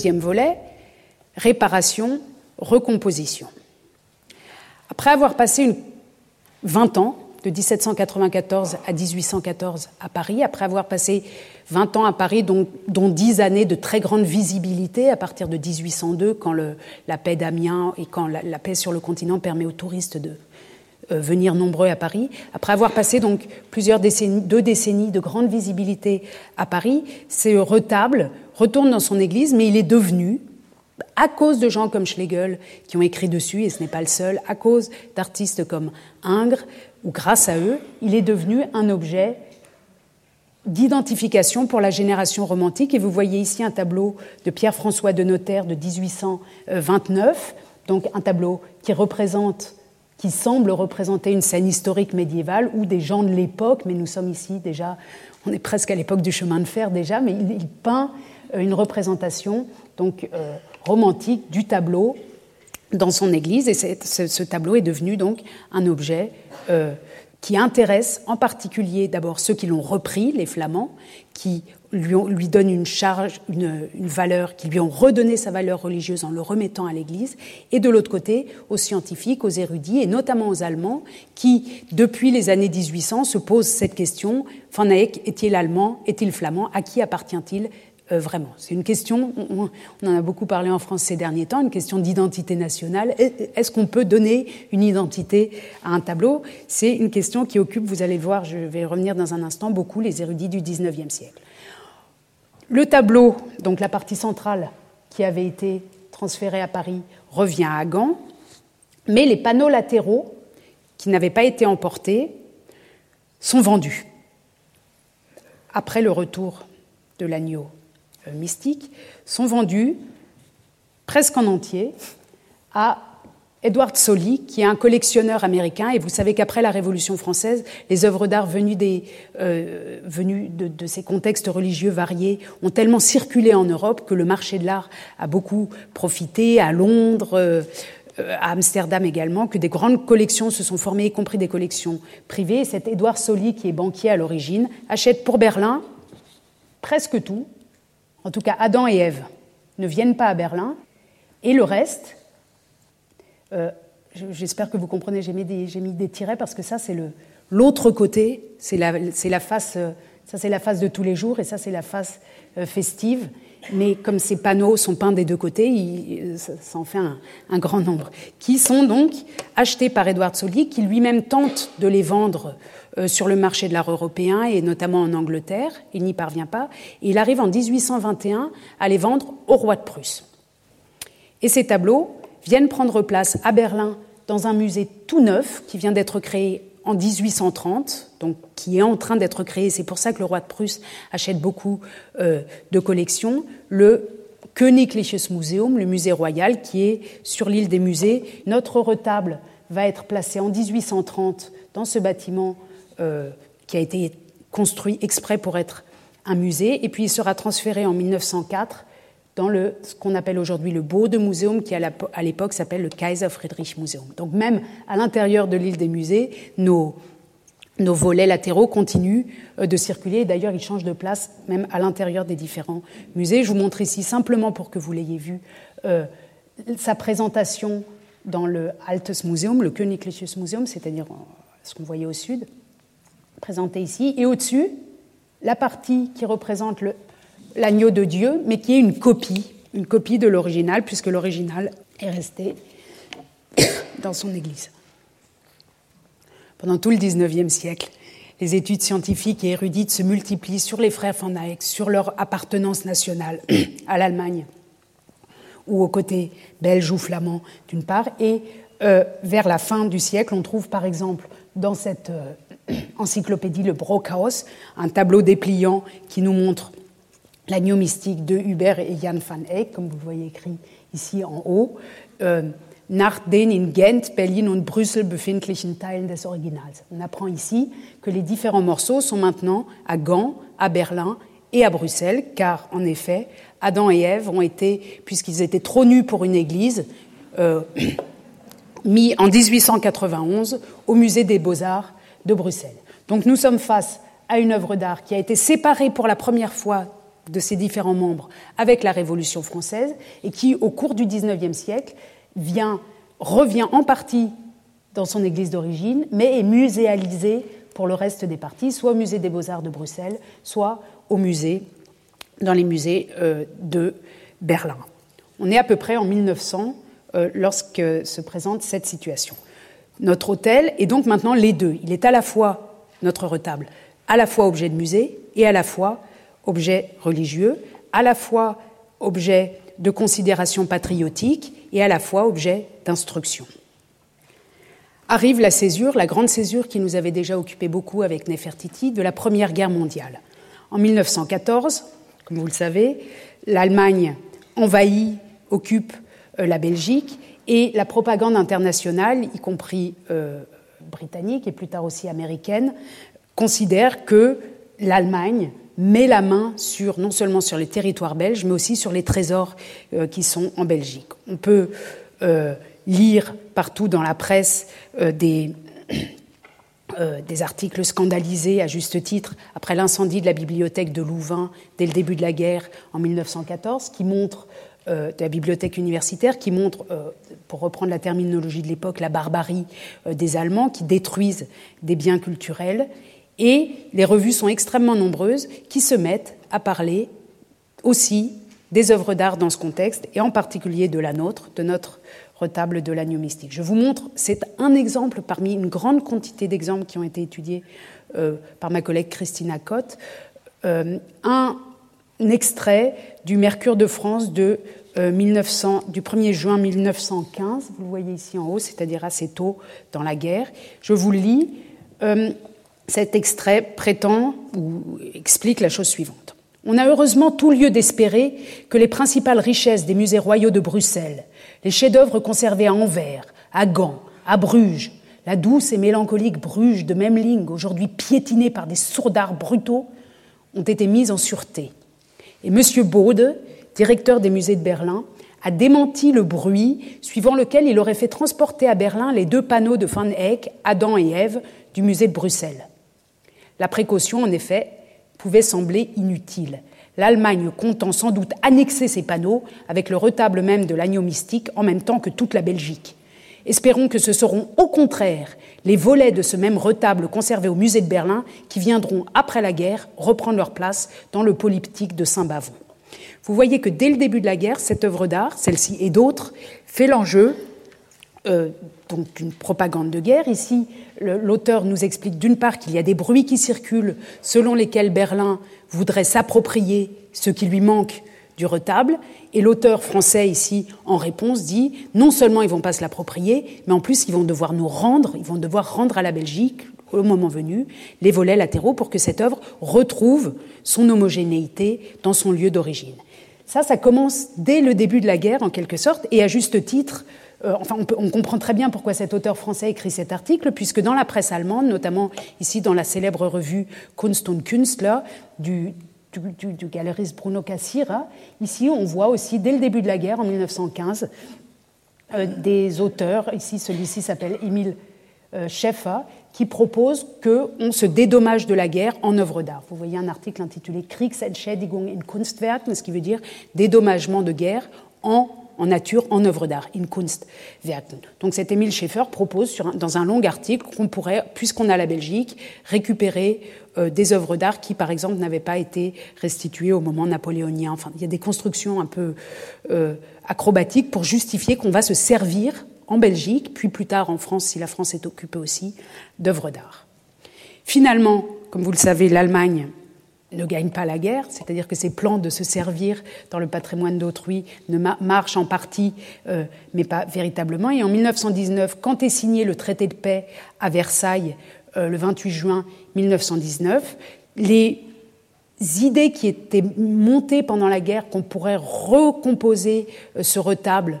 Deuxième volet, réparation, recomposition. Après avoir passé une 20 ans, de 1794 à 1814 à Paris, après avoir passé 20 ans à Paris, dont, dont 10 années de très grande visibilité à partir de 1802, quand la paix d'Amiens et quand la, paix sur le continent permet aux touristes de euh, venir nombreux à Paris, après avoir passé donc plusieurs deux décennies de grande visibilité à Paris, ce retable retourne dans son église, mais il est devenu, à cause de gens comme Schlegel qui ont écrit dessus, et ce n'est pas le seul, à cause d'artistes comme Ingres, ou grâce à eux, il est devenu un objet d'identification pour la génération romantique. Et vous voyez ici un tableau de Pierre-François de Notaire de 1829, donc un tableau qui représente qui semble représenter une scène historique médiévale ou des gens de l'époque, mais nous sommes ici déjà, on est presque à l'époque du chemin de fer déjà, mais il, peint euh, une représentation donc euh, romantique du tableau dans son église, et ce, tableau est devenu donc un objet euh, qui intéresse en particulier d'abord ceux qui l'ont repris, les Flamands, qui lui, lui donnent une charge, une, valeur, qui lui ont redonné sa valeur religieuse en le remettant à l'Église, et de l'autre côté aux scientifiques, aux érudits, et notamment aux Allemands, qui, depuis les années 1800, se posent cette question Van Eyck est-il allemand Est-il flamand À qui appartient-il vraiment. C'est une question, on, en a beaucoup parlé en France ces derniers temps, une question d'identité nationale. Est-ce qu'on peut donner une identité à un tableau? C'est une question qui occupe, vous allez voir, je vais revenir dans un instant, beaucoup les érudits du XIXe siècle. Le tableau, donc la partie centrale qui avait été transférée à Paris, revient à Gand, mais les panneaux latéraux, qui n'avaient pas été emportés, sont vendus. Après le retour de l'agneau euh, mystiques sont vendus presque en entier à Edward Solly, qui est un collectionneur américain, et vous savez qu'après la Révolution française, les œuvres d'art venues, des, euh, de, ces contextes religieux variés ont tellement circulé en Europe que le marché de l'art a beaucoup profité à Londres, euh, à Amsterdam également, que des grandes collections se sont formées, y compris des collections privées. Et cet Edward Solly, qui est banquier à l'origine, achète pour Berlin presque tout, en tout cas Adam et Ève, ne viennent pas à Berlin, et le reste, euh, j'espère que vous comprenez, j'ai mis, des tirets parce que ça c'est l'autre côté, c'est la, face, euh, ça c'est la face de tous les jours et ça c'est la face euh, festive. Mais comme ces panneaux sont peints des deux côtés, ça, en fait un, un, grand nombre, qui sont donc achetés par Edward Solly, qui lui-même tente de les vendre sur le marché de l'art européen et notamment en Angleterre. Il n'y parvient pas. il arrive en 1821 à les vendre au roi de Prusse. Et ces tableaux viennent prendre place à Berlin dans un musée tout neuf qui vient d'être créé en 1830, donc qui est en train d'être créé. C'est pour ça que le roi de Prusse achète beaucoup euh, de collections. Le Königliches Museum, le musée royal, qui est sur l'île des musées. Notre retable va être placé en 1830 dans ce bâtiment euh, qui a été construit exprès pour être un musée, et puis il sera transféré en 1904 dans le, ce qu'on appelle aujourd'hui le Bode Museum, qui à l'époque s'appelle le Kaiser Friedrich Museum. Donc même à l'intérieur de l'île des musées, nos, nos volets latéraux continuent euh, de circuler. D'ailleurs, ils changent de place même à l'intérieur des différents musées. Je vous montre ici simplement pour que vous l'ayez vu euh, sa présentation dans le Altes Museum, le Königliches Museum, c'est-à-dire ce qu'on voyait au sud présenté ici, et au-dessus, la partie qui représente l'agneau de Dieu, mais qui est une copie, une copie de l'original, puisque l'original est resté dans son église. Pendant tout le XIXe siècle, les études scientifiques et érudites se multiplient sur les frères Van Eyck, sur leur appartenance nationale à l'Allemagne ou aux côtés belges ou flamands d'une part, et euh, vers la fin du siècle, on trouve par exemple dans cette euh, encyclopédie Le Brockhaus, un tableau dépliant qui nous montre l'agneau mystique de Hubert et Jan van Eyck, comme vous voyez écrit ici en haut, euh, nach den in Gent, Berlin und Brüssel befindlichen Teilen des Originals. On apprend ici que les différents morceaux sont maintenant à Gand, à Berlin et à Bruxelles, car en effet, Adam et Ève ont été, puisqu'ils étaient trop nus pour une église, euh, mis en 1891 au musée des beaux-arts de Bruxelles. Donc nous sommes face à une œuvre d'art qui a été séparée pour la première fois de ses différents membres avec la Révolution française et qui, au cours du XIXe siècle, vient, revient en partie dans son église d'origine, mais est muséalisée pour le reste des parties, soit au musée des beaux-arts de Bruxelles, soit au musée, dans les musées euh, de Berlin. On est à peu près en 1900 euh, lorsque se présente cette situation. Notre hôtel est donc maintenant les deux. Il est à la fois notre retable, à la fois objet de musée et à la fois objet religieux, à la fois objet de considération patriotique et à la fois objet d'instruction. arrive la césure, la grande césure qui nous avait déjà occupé beaucoup avec Nefertiti, de la Première Guerre mondiale. En 1914, comme vous le savez, l'Allemagne envahit, occupe euh, la Belgique et la propagande internationale, y compris euh, britannique et plus tard aussi américaine, considère que l'Allemagne met la main sur, non seulement sur les territoires belges, mais aussi sur les trésors euh, qui sont en Belgique. On peut euh, lire partout dans la presse des, des, articles scandalisés, à juste titre, après l'incendie de la bibliothèque de Louvain dès le début de la guerre en 1914, qui montrent de la bibliothèque universitaire qui montre, pour reprendre la terminologie de l'époque, la barbarie des Allemands qui détruisent des biens culturels et les revues sont extrêmement nombreuses qui se mettent à parler aussi des œuvres d'art dans ce contexte, et en particulier de la nôtre, de notre retable de l'agneau mystique. Je vous montre, c'est un exemple parmi une grande quantité d'exemples qui ont été étudiés euh, par ma collègue Christina Cotte, euh, un extrait du Mercure de France de, 1900, euh, du 1er juin 1915, vous le voyez ici en haut, c'est-à-dire assez tôt dans la guerre. Je vous lis. Cet extrait prétend ou explique la chose suivante. On a heureusement tout lieu d'espérer que les principales richesses des musées royaux de Bruxelles, les chefs-d'œuvre conservés à Anvers, à Gand, à Bruges, la douce et mélancolique Bruges de Memling, aujourd'hui piétinée par des sourdards brutaux, ont été mises en sûreté. Et M. Baude, directeur des musées de Berlin, a démenti le bruit suivant lequel il aurait fait transporter à Berlin les deux panneaux de Van Eyck, Adam et Ève, du musée de Bruxelles. La précaution, en effet, pouvait sembler inutile. L'Allemagne comptant sans doute annexer ces panneaux avec le retable même de l'agneau mystique en même temps que toute la Belgique. Espérons que ce seront au contraire les volets de ce même retable conservé au musée de Berlin qui viendront après la guerre reprendre leur place dans le polyptyque de Saint-Bavon. Vous voyez que dès le début de la guerre, cette œuvre d'art, celle-ci et d'autres, fait l'enjeu euh, donc d'une propagande de guerre. Ici, l'auteur nous explique d'une part qu'il y a des bruits qui circulent selon lesquels Berlin voudrait s'approprier ce qui lui manque du retable, et l'auteur français ici, en réponse, dit non seulement ils vont pas se l'approprier, mais en plus ils vont devoir nous rendre, ils vont devoir rendre à la Belgique, au moment venu, les volets latéraux pour que cette œuvre retrouve son homogénéité dans son lieu d'origine. Ça, ça commence dès le début de la guerre, en quelque sorte, et à juste titre, euh, enfin, on, comprend très bien pourquoi cet auteur français écrit cet article, puisque dans la presse allemande, notamment ici dans la célèbre revue Kunst und Künstler du, du, galeriste Bruno Cassira, ici on voit aussi dès le début de la guerre, en 1915, euh, des auteurs, ici celui-ci s'appelle Emile euh, Schäffer, qui propose qu'on se dédommage de la guerre en œuvre d'art. Vous voyez un article intitulé Kriegsentschädigung in Kunstwerken, ce qui veut dire dédommagement de guerre en nature, en œuvre d'art, in Kunstwerken. Donc cet Émile Schaeffer propose dans un long article qu'on pourrait, puisqu'on a la Belgique, récupérer des œuvres d'art qui, par exemple, n'avaient pas été restituées au moment napoléonien. Enfin, il y a des constructions un peu euh, acrobatiques pour justifier qu'on va se servir en Belgique, puis plus tard en France, si la France est occupée aussi, d'œuvres d'art. Finalement, comme vous le savez, l'Allemagne ne gagne pas la guerre, c'est-à-dire que ces plans de se servir dans le patrimoine d'autrui ne marchent en partie, euh, mais pas véritablement. Et en 1919, quand est signé le traité de paix à Versailles, euh, le 28 juin 1919, les idées qui étaient montées pendant la guerre qu'on pourrait recomposer euh, ce retable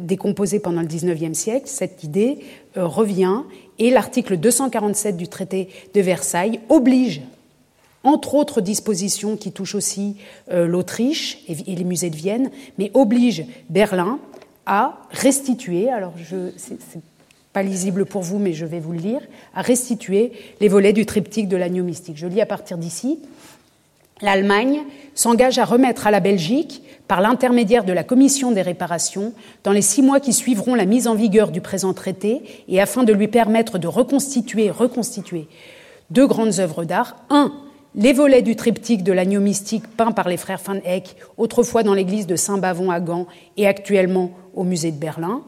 décomposé pendant le 19e siècle, cette idée revient et l'article 247 du traité de Versailles oblige entre autres dispositions qui touchent aussi euh, l'Autriche et, les musées de Vienne, mais oblige Berlin à restituer, alors pas lisible pour vous, mais je vais vous le lire, à restituer les volets du triptyque de l'agneau mystique. Je lis à partir d'ici. L'Allemagne s'engage à remettre à la Belgique, par l'intermédiaire de la Commission des réparations, dans les six mois qui suivront la mise en vigueur du présent traité, et afin de lui permettre de reconstituer, deux grandes œuvres d'art. Un, les volets du triptyque de l'agneau mystique peint par les frères Van Eyck, autrefois dans l'église de Saint-Bavon à Gand et actuellement au musée de Berlin.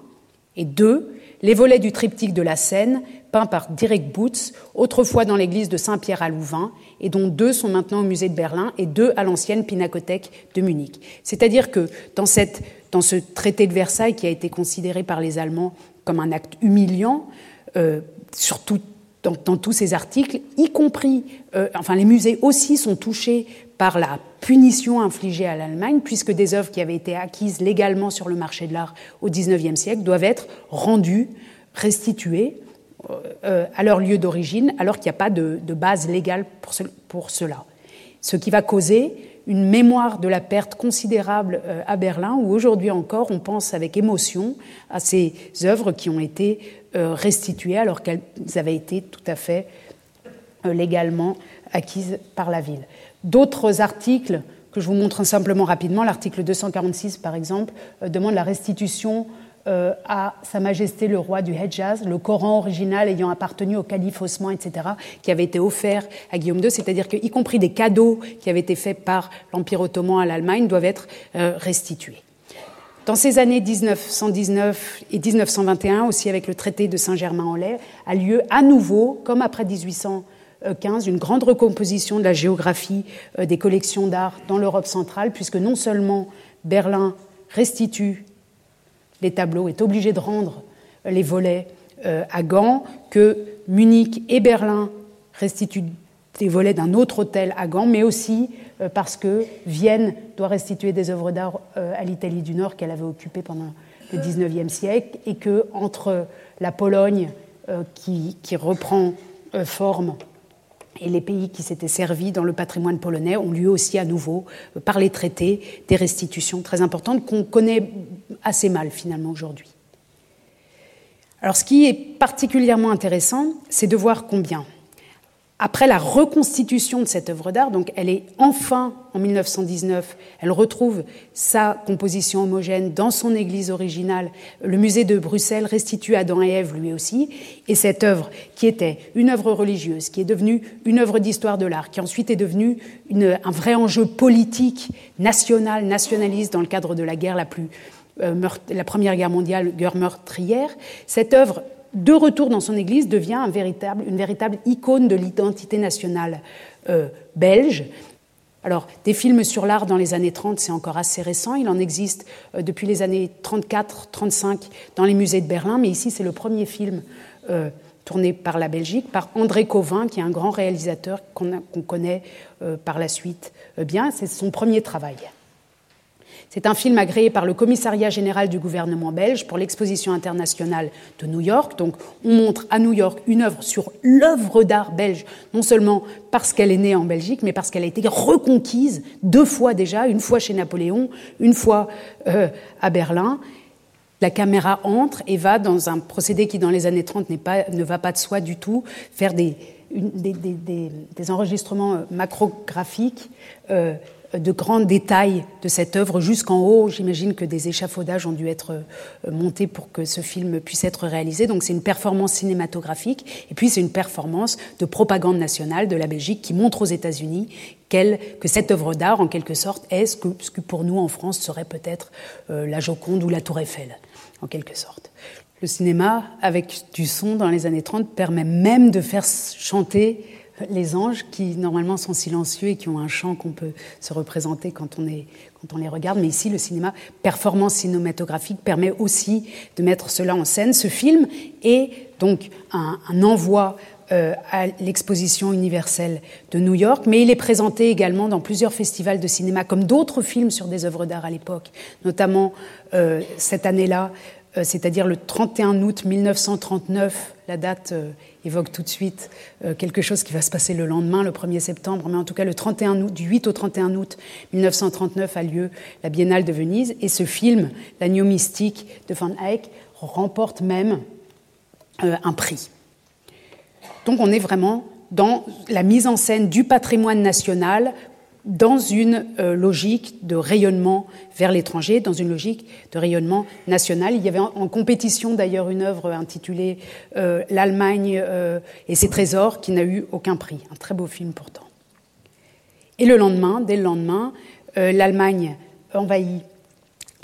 Et deux, les volets du triptyque de la Seine, peint par Dirk Boots, autrefois dans l'église de Saint-Pierre à Louvain, et dont deux sont maintenant au musée de Berlin et deux à l'ancienne Pinacothèque de Munich. C'est-à-dire que dans, cette, dans ce traité de Versailles qui a été considéré par les Allemands comme un acte humiliant, surtout dans, tous ces articles, y compris, enfin les musées aussi sont touchés par la punition infligée à l'Allemagne, puisque des œuvres qui avaient été acquises légalement sur le marché de l'art au XIXe siècle doivent être rendues, restituées euh, à leur lieu d'origine, alors qu'il n'y a pas de, base légale pour, cela. Ce qui va causer une mémoire de la perte considérable euh, à Berlin, où aujourd'hui encore on pense avec émotion à ces œuvres qui ont été euh, restituées alors qu'elles avaient été tout à fait légalement acquises par la ville. D'autres articles que je vous montre simplement rapidement, l'article 246 par exemple, euh, demande la restitution euh, à Sa Majesté le roi du Hedjaz, le Coran original ayant appartenu au calife Osman, etc., qui avait été offert à Guillaume II, c'est-à-dire qu'y compris des cadeaux qui avaient été faits par l'Empire ottoman à l'Allemagne doivent être euh, restitués. Dans ces années 1919 et 1921, aussi avec le traité de Saint-Germain-en-Laye, a lieu à nouveau, comme après 1800, une grande recomposition de la géographie euh, des collections d'art dans l'Europe centrale, puisque non seulement Berlin restitue les tableaux, est obligé de rendre les volets euh, à Gand, que Munich et Berlin restituent des volets d'un autre hôtel à Gand, mais aussi euh, parce que Vienne doit restituer des œuvres d'art à l'Italie du Nord qu'elle avait occupée pendant le XIXe siècle, et que entre la Pologne qui reprend forme et les pays qui s'étaient servis dans le patrimoine polonais ont lieu aussi à nouveau, euh, par les traités, des restitutions très importantes qu'on connaît assez mal finalement aujourd'hui. Alors ce qui est particulièrement intéressant, c'est de voir combien après la reconstitution de cette œuvre d'art, donc elle est enfin en 1919, elle retrouve sa composition homogène dans son église originale. Le musée de Bruxelles restitue Adam et Ève lui aussi, et cette œuvre qui était une œuvre religieuse, qui est devenue une œuvre d'histoire de l'art, qui ensuite est devenue un vrai enjeu politique national, nationaliste dans le cadre de la guerre la plus euh, la première guerre mondiale, guerre meurtrière. Cette œuvre de retour dans son Église, devient une véritable icône de l'identité nationale euh, belge. Alors, des films sur l'art dans les années 30, c'est encore assez récent. Il en existe euh, depuis les années 34-35 dans les musées de Berlin, mais ici, c'est le premier film euh, tourné par la Belgique, par André Covin, qui est un grand réalisateur qu'on connaît par la suite bien. C'est son premier travail. C'est un film agréé par le Commissariat général du gouvernement belge pour l'exposition internationale de New York. Donc on montre à New York une œuvre sur l'œuvre d'art belge, non seulement parce qu'elle est née en Belgique, mais parce qu'elle a été reconquise deux fois déjà, une fois chez Napoléon, une fois euh, à Berlin. La caméra entre et va dans un procédé qui, dans les années 30, pas, ne va pas de soi du tout, faire des, enregistrements macrographiques euh, de grands détails de cette œuvre jusqu'en haut. J'imagine que des échafaudages ont dû être euh, montés pour que ce film puisse être réalisé. Donc c'est une performance cinématographique et puis c'est une performance de propagande nationale de la Belgique qui montre aux États-Unis que cette œuvre d'art, en quelque sorte, est ce que, pour nous en France serait peut-être euh, la Joconde ou la Tour Eiffel, en quelque sorte. Le cinéma, avec du son dans les années 30, permet même de faire chanter les anges qui normalement sont silencieux et qui ont un chant qu'on peut se représenter quand on, les regarde. Mais ici, le cinéma, performance cinématographique, permet aussi de mettre cela en scène. Ce film est donc un, envoi euh, à l'exposition universelle de New York, mais il est présenté également dans plusieurs festivals de cinéma, comme d'autres films sur des œuvres d'art à l'époque, notamment euh, cette année-là, euh, c'est-à-dire le 31 août 1939, la date évoque tout de suite euh, quelque chose qui va se passer le lendemain, le 1er septembre, mais en tout cas le 31 août, du 8 au 31 août 1939 a lieu la Biennale de Venise, et ce film, L'agneau mystique de Van Eyck, remporte même euh, un prix. Donc on est vraiment dans la mise en scène du patrimoine national dans une euh, logique de rayonnement vers l'étranger, dans une logique de rayonnement national. Il y avait en, compétition d'ailleurs une œuvre intitulée euh, L'Allemagne euh, et ses trésors qui n'a eu aucun prix. Un très beau film pourtant. Et le lendemain, dès le lendemain, l'Allemagne envahit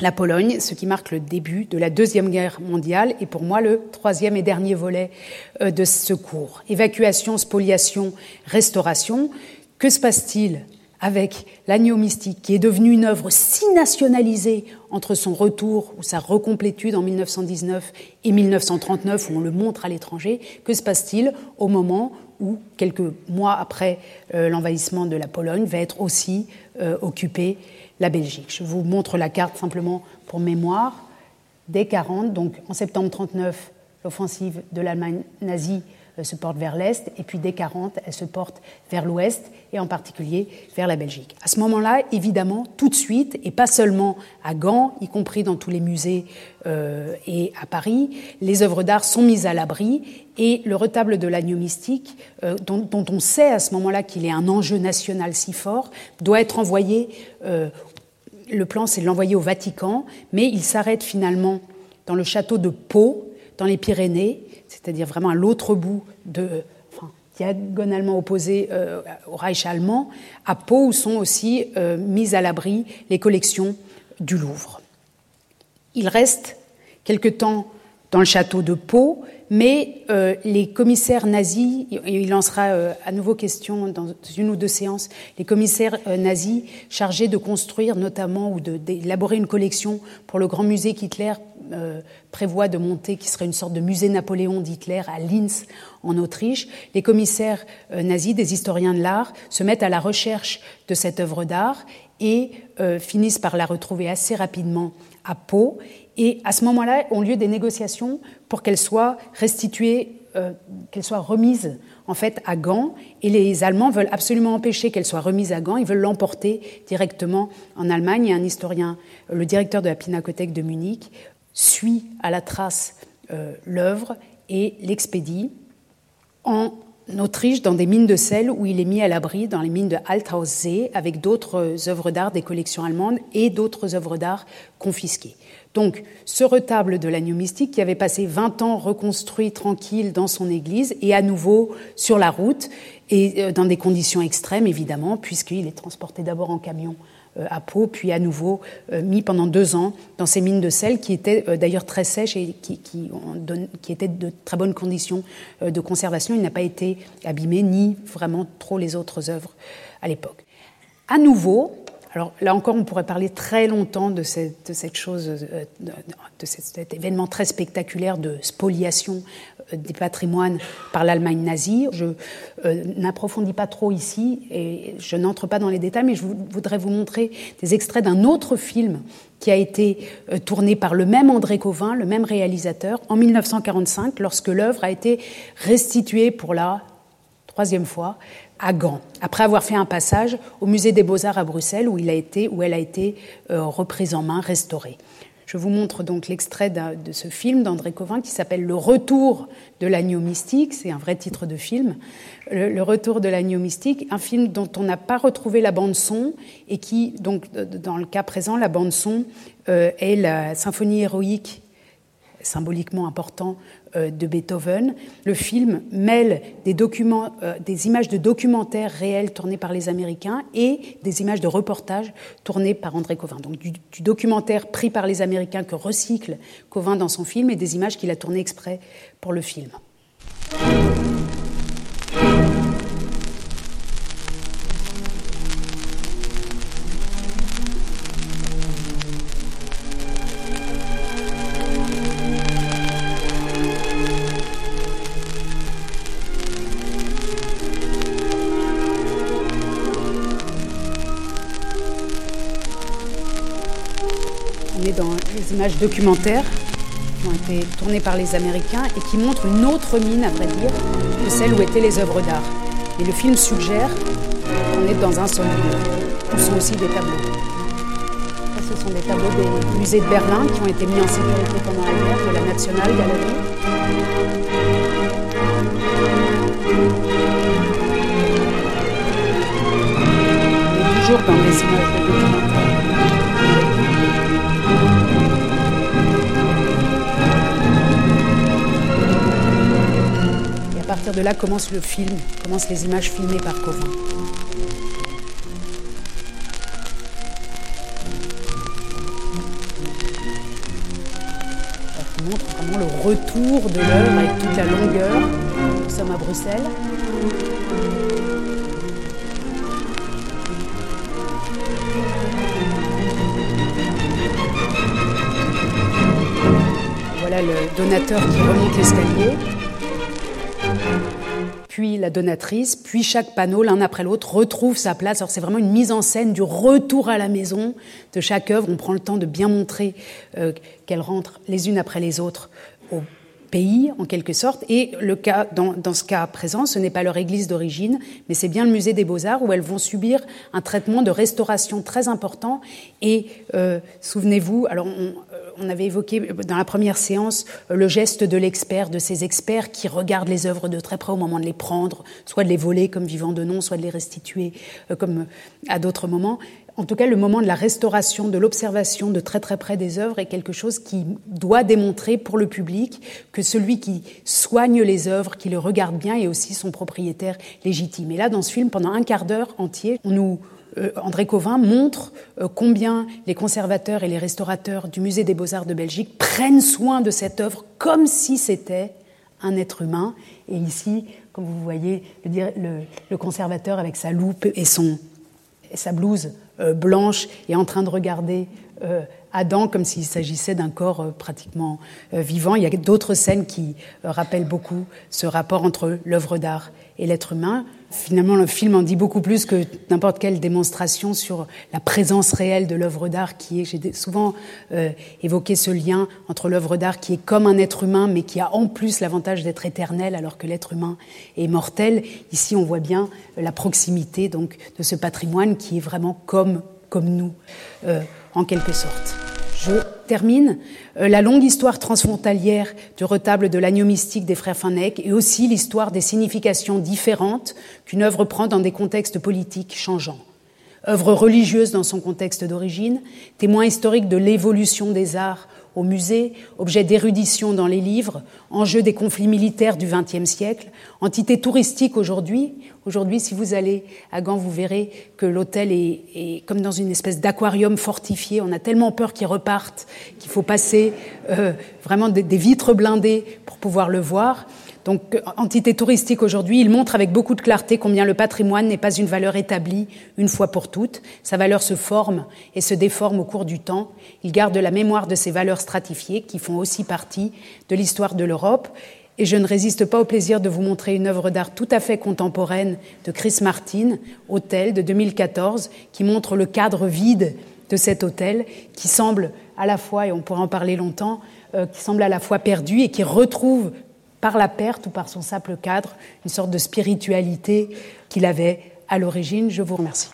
la Pologne, ce qui marque le début de la Deuxième Guerre mondiale et pour moi le troisième et dernier volet de ce cours. Évacuation, spoliation, restauration. Que se passe-t-il avec l'agneau mystique, qui est devenu une œuvre si nationalisée entre son retour ou sa recomplétude en 1919 et 1939, où on le montre à l'étranger, que se passe-t-il au moment où, quelques mois après euh, l'envahissement de la Pologne, va être aussi euh, occupée la Belgique Je vous montre la carte simplement pour mémoire. Dès 40, donc en septembre 39, l'offensive de l'Allemagne nazie se porte vers l'Est, et puis dès 40, elle se porte vers l'Ouest, et en particulier vers la Belgique. À ce moment-là, évidemment, tout de suite, et pas seulement à Gand, y compris dans tous les musées euh, et à Paris, les œuvres d'art sont mises à l'abri, et le retable de l'agneau mystique, euh, dont, on sait à ce moment-là qu'il est un enjeu national si fort, doit être envoyé, le plan c'est de l'envoyer au Vatican, mais il s'arrête finalement dans le château de Pau, dans les Pyrénées, c'est-à-dire vraiment à l'autre bout de, enfin, diagonalement opposé euh, au Reich allemand, à Pau où sont aussi euh, mises à l'abri les collections du Louvre. Il reste quelque temps dans le château de Pau, mais euh, les commissaires nazis, il en sera à nouveau question dans une ou deux séances, les commissaires nazis chargés de construire notamment ou d'élaborer une collection pour le grand musée qu'Hitler euh, prévoit de monter, qui serait une sorte de musée Napoléon d'Hitler à Linz, en Autriche. Les commissaires euh, nazis, des historiens de l'art, se mettent à la recherche de cette œuvre d'art et euh, finissent par la retrouver assez rapidement à Pau. Et à ce moment-là, ont lieu des négociations pour qu'elle soit restituée, qu'elle soit remise en fait à Gand. Et les Allemands veulent absolument empêcher qu'elle soit remise à Gand. Ils veulent l'emporter directement en Allemagne. Et un historien, le directeur de la Pinacothèque de Munich, suit à la trace euh, l'œuvre et l'expédie en Autriche dans des mines de sel où il est mis à l'abri dans les mines de Althaussee avec d'autres œuvres d'art des collections allemandes et d'autres œuvres d'art confisquées. Donc ce retable de l'agneau mystique qui avait passé 20 ans reconstruit tranquille dans son église est à nouveau sur la route et euh, dans des conditions extrêmes évidemment puisqu'il est transporté d'abord en camion euh, à Pau, puis à nouveau euh, mis pendant deux ans dans ces mines de sel qui étaient euh, d'ailleurs très sèches et qui, étaient de très bonnes conditions de conservation. Il n'a pas été abîmé, ni vraiment trop les autres œuvres à l'époque. À nouveau, alors là encore, on pourrait parler très longtemps de cette, chose, euh, de, cet, événement très spectaculaire de spoliation euh, des patrimoines par l'Allemagne nazie. Je euh, n'approfondis pas trop ici et je n'entre pas dans les détails, mais je voudrais vous montrer des extraits d'un autre film qui a été tourné par le même André Covin, le même réalisateur, en 1945, lorsque l'œuvre a été restituée pour la troisième fois à Gand, après avoir fait un passage au musée des Beaux-Arts à Bruxelles où, il a été, où elle a été euh, reprise en main, restaurée. Je vous montre donc l'extrait de ce film d'André Covin qui s'appelle Le retour de l'agneau mystique, c'est un vrai titre de film. Le, retour de l'agneau mystique, un film dont on n'a pas retrouvé la bande son et qui, dans le cas présent, la bande son euh, est la symphonie héroïque symboliquement important de Beethoven. Le film mêle des, euh, images de documentaires réels tournés par les Américains et des images de reportages tournées par André Covin. Donc du, du documentaire pris par les Américains que recycle Covin dans son film et des images qu'il a tournées exprès pour le film. Images documentaires qui ont été tournées par les Américains et qui montrent une autre mine, à vrai dire, que celle où étaient les œuvres d'art. Et le film suggère qu'on est dans un seul lieu, où sont aussi des tableaux. ce sont des tableaux des musées de Berlin qui ont été mis en sécurité pendant la guerre, de la National Gallery. Toujours dans des images de documentaires. partir de là commence le film, commencent les images filmées par Covin. On montre vraiment le retour de l'œuvre avec toute la longueur. Nous sommes à Bruxelles. Voilà le donateur qui remonte l'escalier puis la donatrice, puis chaque panneau, l'un après l'autre, retrouve sa place. Alors c'est vraiment une mise en scène du retour à la maison de chaque œuvre. On prend le temps de bien montrer euh, qu'elles rentrent les unes après les autres au pays, en quelque sorte. Et le cas, dans, ce cas présent, ce n'est pas leur église d'origine, mais c'est bien le musée des beaux-arts où elles vont subir un traitement de restauration très important. Et euh, souvenez-vous, alors on, on, avait évoqué dans la première séance le geste de l'expert, de ces experts qui regardent les œuvres de très près au moment de les prendre, soit de les voler comme vivant de nom, soit de les restituer euh, comme à d'autres moments en tout cas, le moment de la restauration, de l'observation de très très près des œuvres est quelque chose qui doit démontrer pour le public que celui qui soigne les œuvres, qui les regarde bien, est aussi son propriétaire légitime. Et là, dans ce film, pendant un quart d'heure entier, on nous euh, André Covin montre euh, combien les conservateurs et les restaurateurs du Musée des Beaux-Arts de Belgique prennent soin de cette œuvre comme si c'était un être humain. Et ici, comme vous voyez, le, le conservateur avec sa loupe et, son, sa blouse euh, blanche et en train de regarder euh, Adam comme s'il s'agissait d'un corps euh, pratiquement vivant. Il y a d'autres scènes qui rappellent beaucoup ce rapport entre l'œuvre d'art et l'être humain. Finalement, le film en dit beaucoup plus que n'importe quelle démonstration sur la présence réelle de l'œuvre d'art qui est. J'ai souvent euh, évoqué ce lien entre l'œuvre d'art qui est comme un être humain, mais qui a en plus l'avantage d'être éternel, alors que l'être humain est mortel. Ici, on voit bien la proximité donc de ce patrimoine qui est vraiment comme comme nous, euh, en quelque sorte. Je termine euh, la longue histoire transfrontalière du retable de l'agneau mystique des frères Fanec et aussi l'histoire des significations différentes qu'une œuvre prend dans des contextes politiques changeants. Œuvre religieuse dans son contexte d'origine, témoin historique de l'évolution des arts au musée, objet d'érudition dans les livres, enjeu des conflits militaires du XXe siècle, entité touristique aujourd'hui. Aujourd'hui, si vous allez à Gand, vous verrez que l'hôtel est, comme dans une espèce d'aquarium fortifié. On a tellement peur qu'il reparte qu'il faut passer euh, vraiment des, des vitres blindées pour pouvoir le voir. Donc, entité touristique aujourd'hui, il montre avec beaucoup de clarté combien le patrimoine n'est pas une valeur établie une fois pour toutes. Sa valeur se forme et se déforme au cours du temps. Il garde la mémoire de ses valeurs stratifiées qui font aussi partie de l'histoire de l'Europe. Et je ne résiste pas au plaisir de vous montrer une œuvre d'art tout à fait contemporaine de Chris Martin, Hôtel de 2014, qui montre le cadre vide de cet hôtel, qui semble à la fois, et on pourra en parler longtemps, euh, qui semble à la fois perdu et qui retrouve par la perte ou par son simple cadre, une sorte de spiritualité qu'il avait à l'origine. Je vous remercie.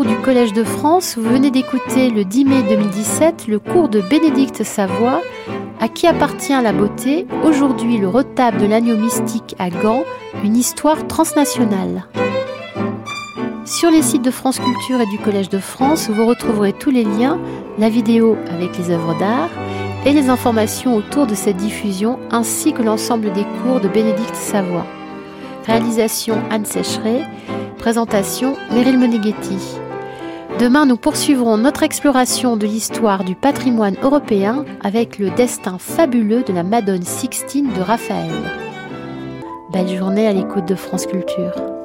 Du Collège de France. Vous venez d'écouter le 10 mai 2017 le cours de Bénédicte Savoie, à qui appartient la beauté, aujourd'hui le retable de l'agneau mystique à Gand, une histoire transnationale. Sur les sites de France Culture et du Collège de France, vous retrouverez tous les liens, la vidéo avec les œuvres d'art et les informations autour de cette diffusion, ainsi que l'ensemble des cours de Bénédicte Savoie. Réalisation Anne Sécheret, présentation Meryl Moneghetti. Demain, nous poursuivrons notre exploration de l'histoire du patrimoine européen avec le destin fabuleux de la Madone Sixtine de Raphaël. Belle journée à l'écoute de France Culture.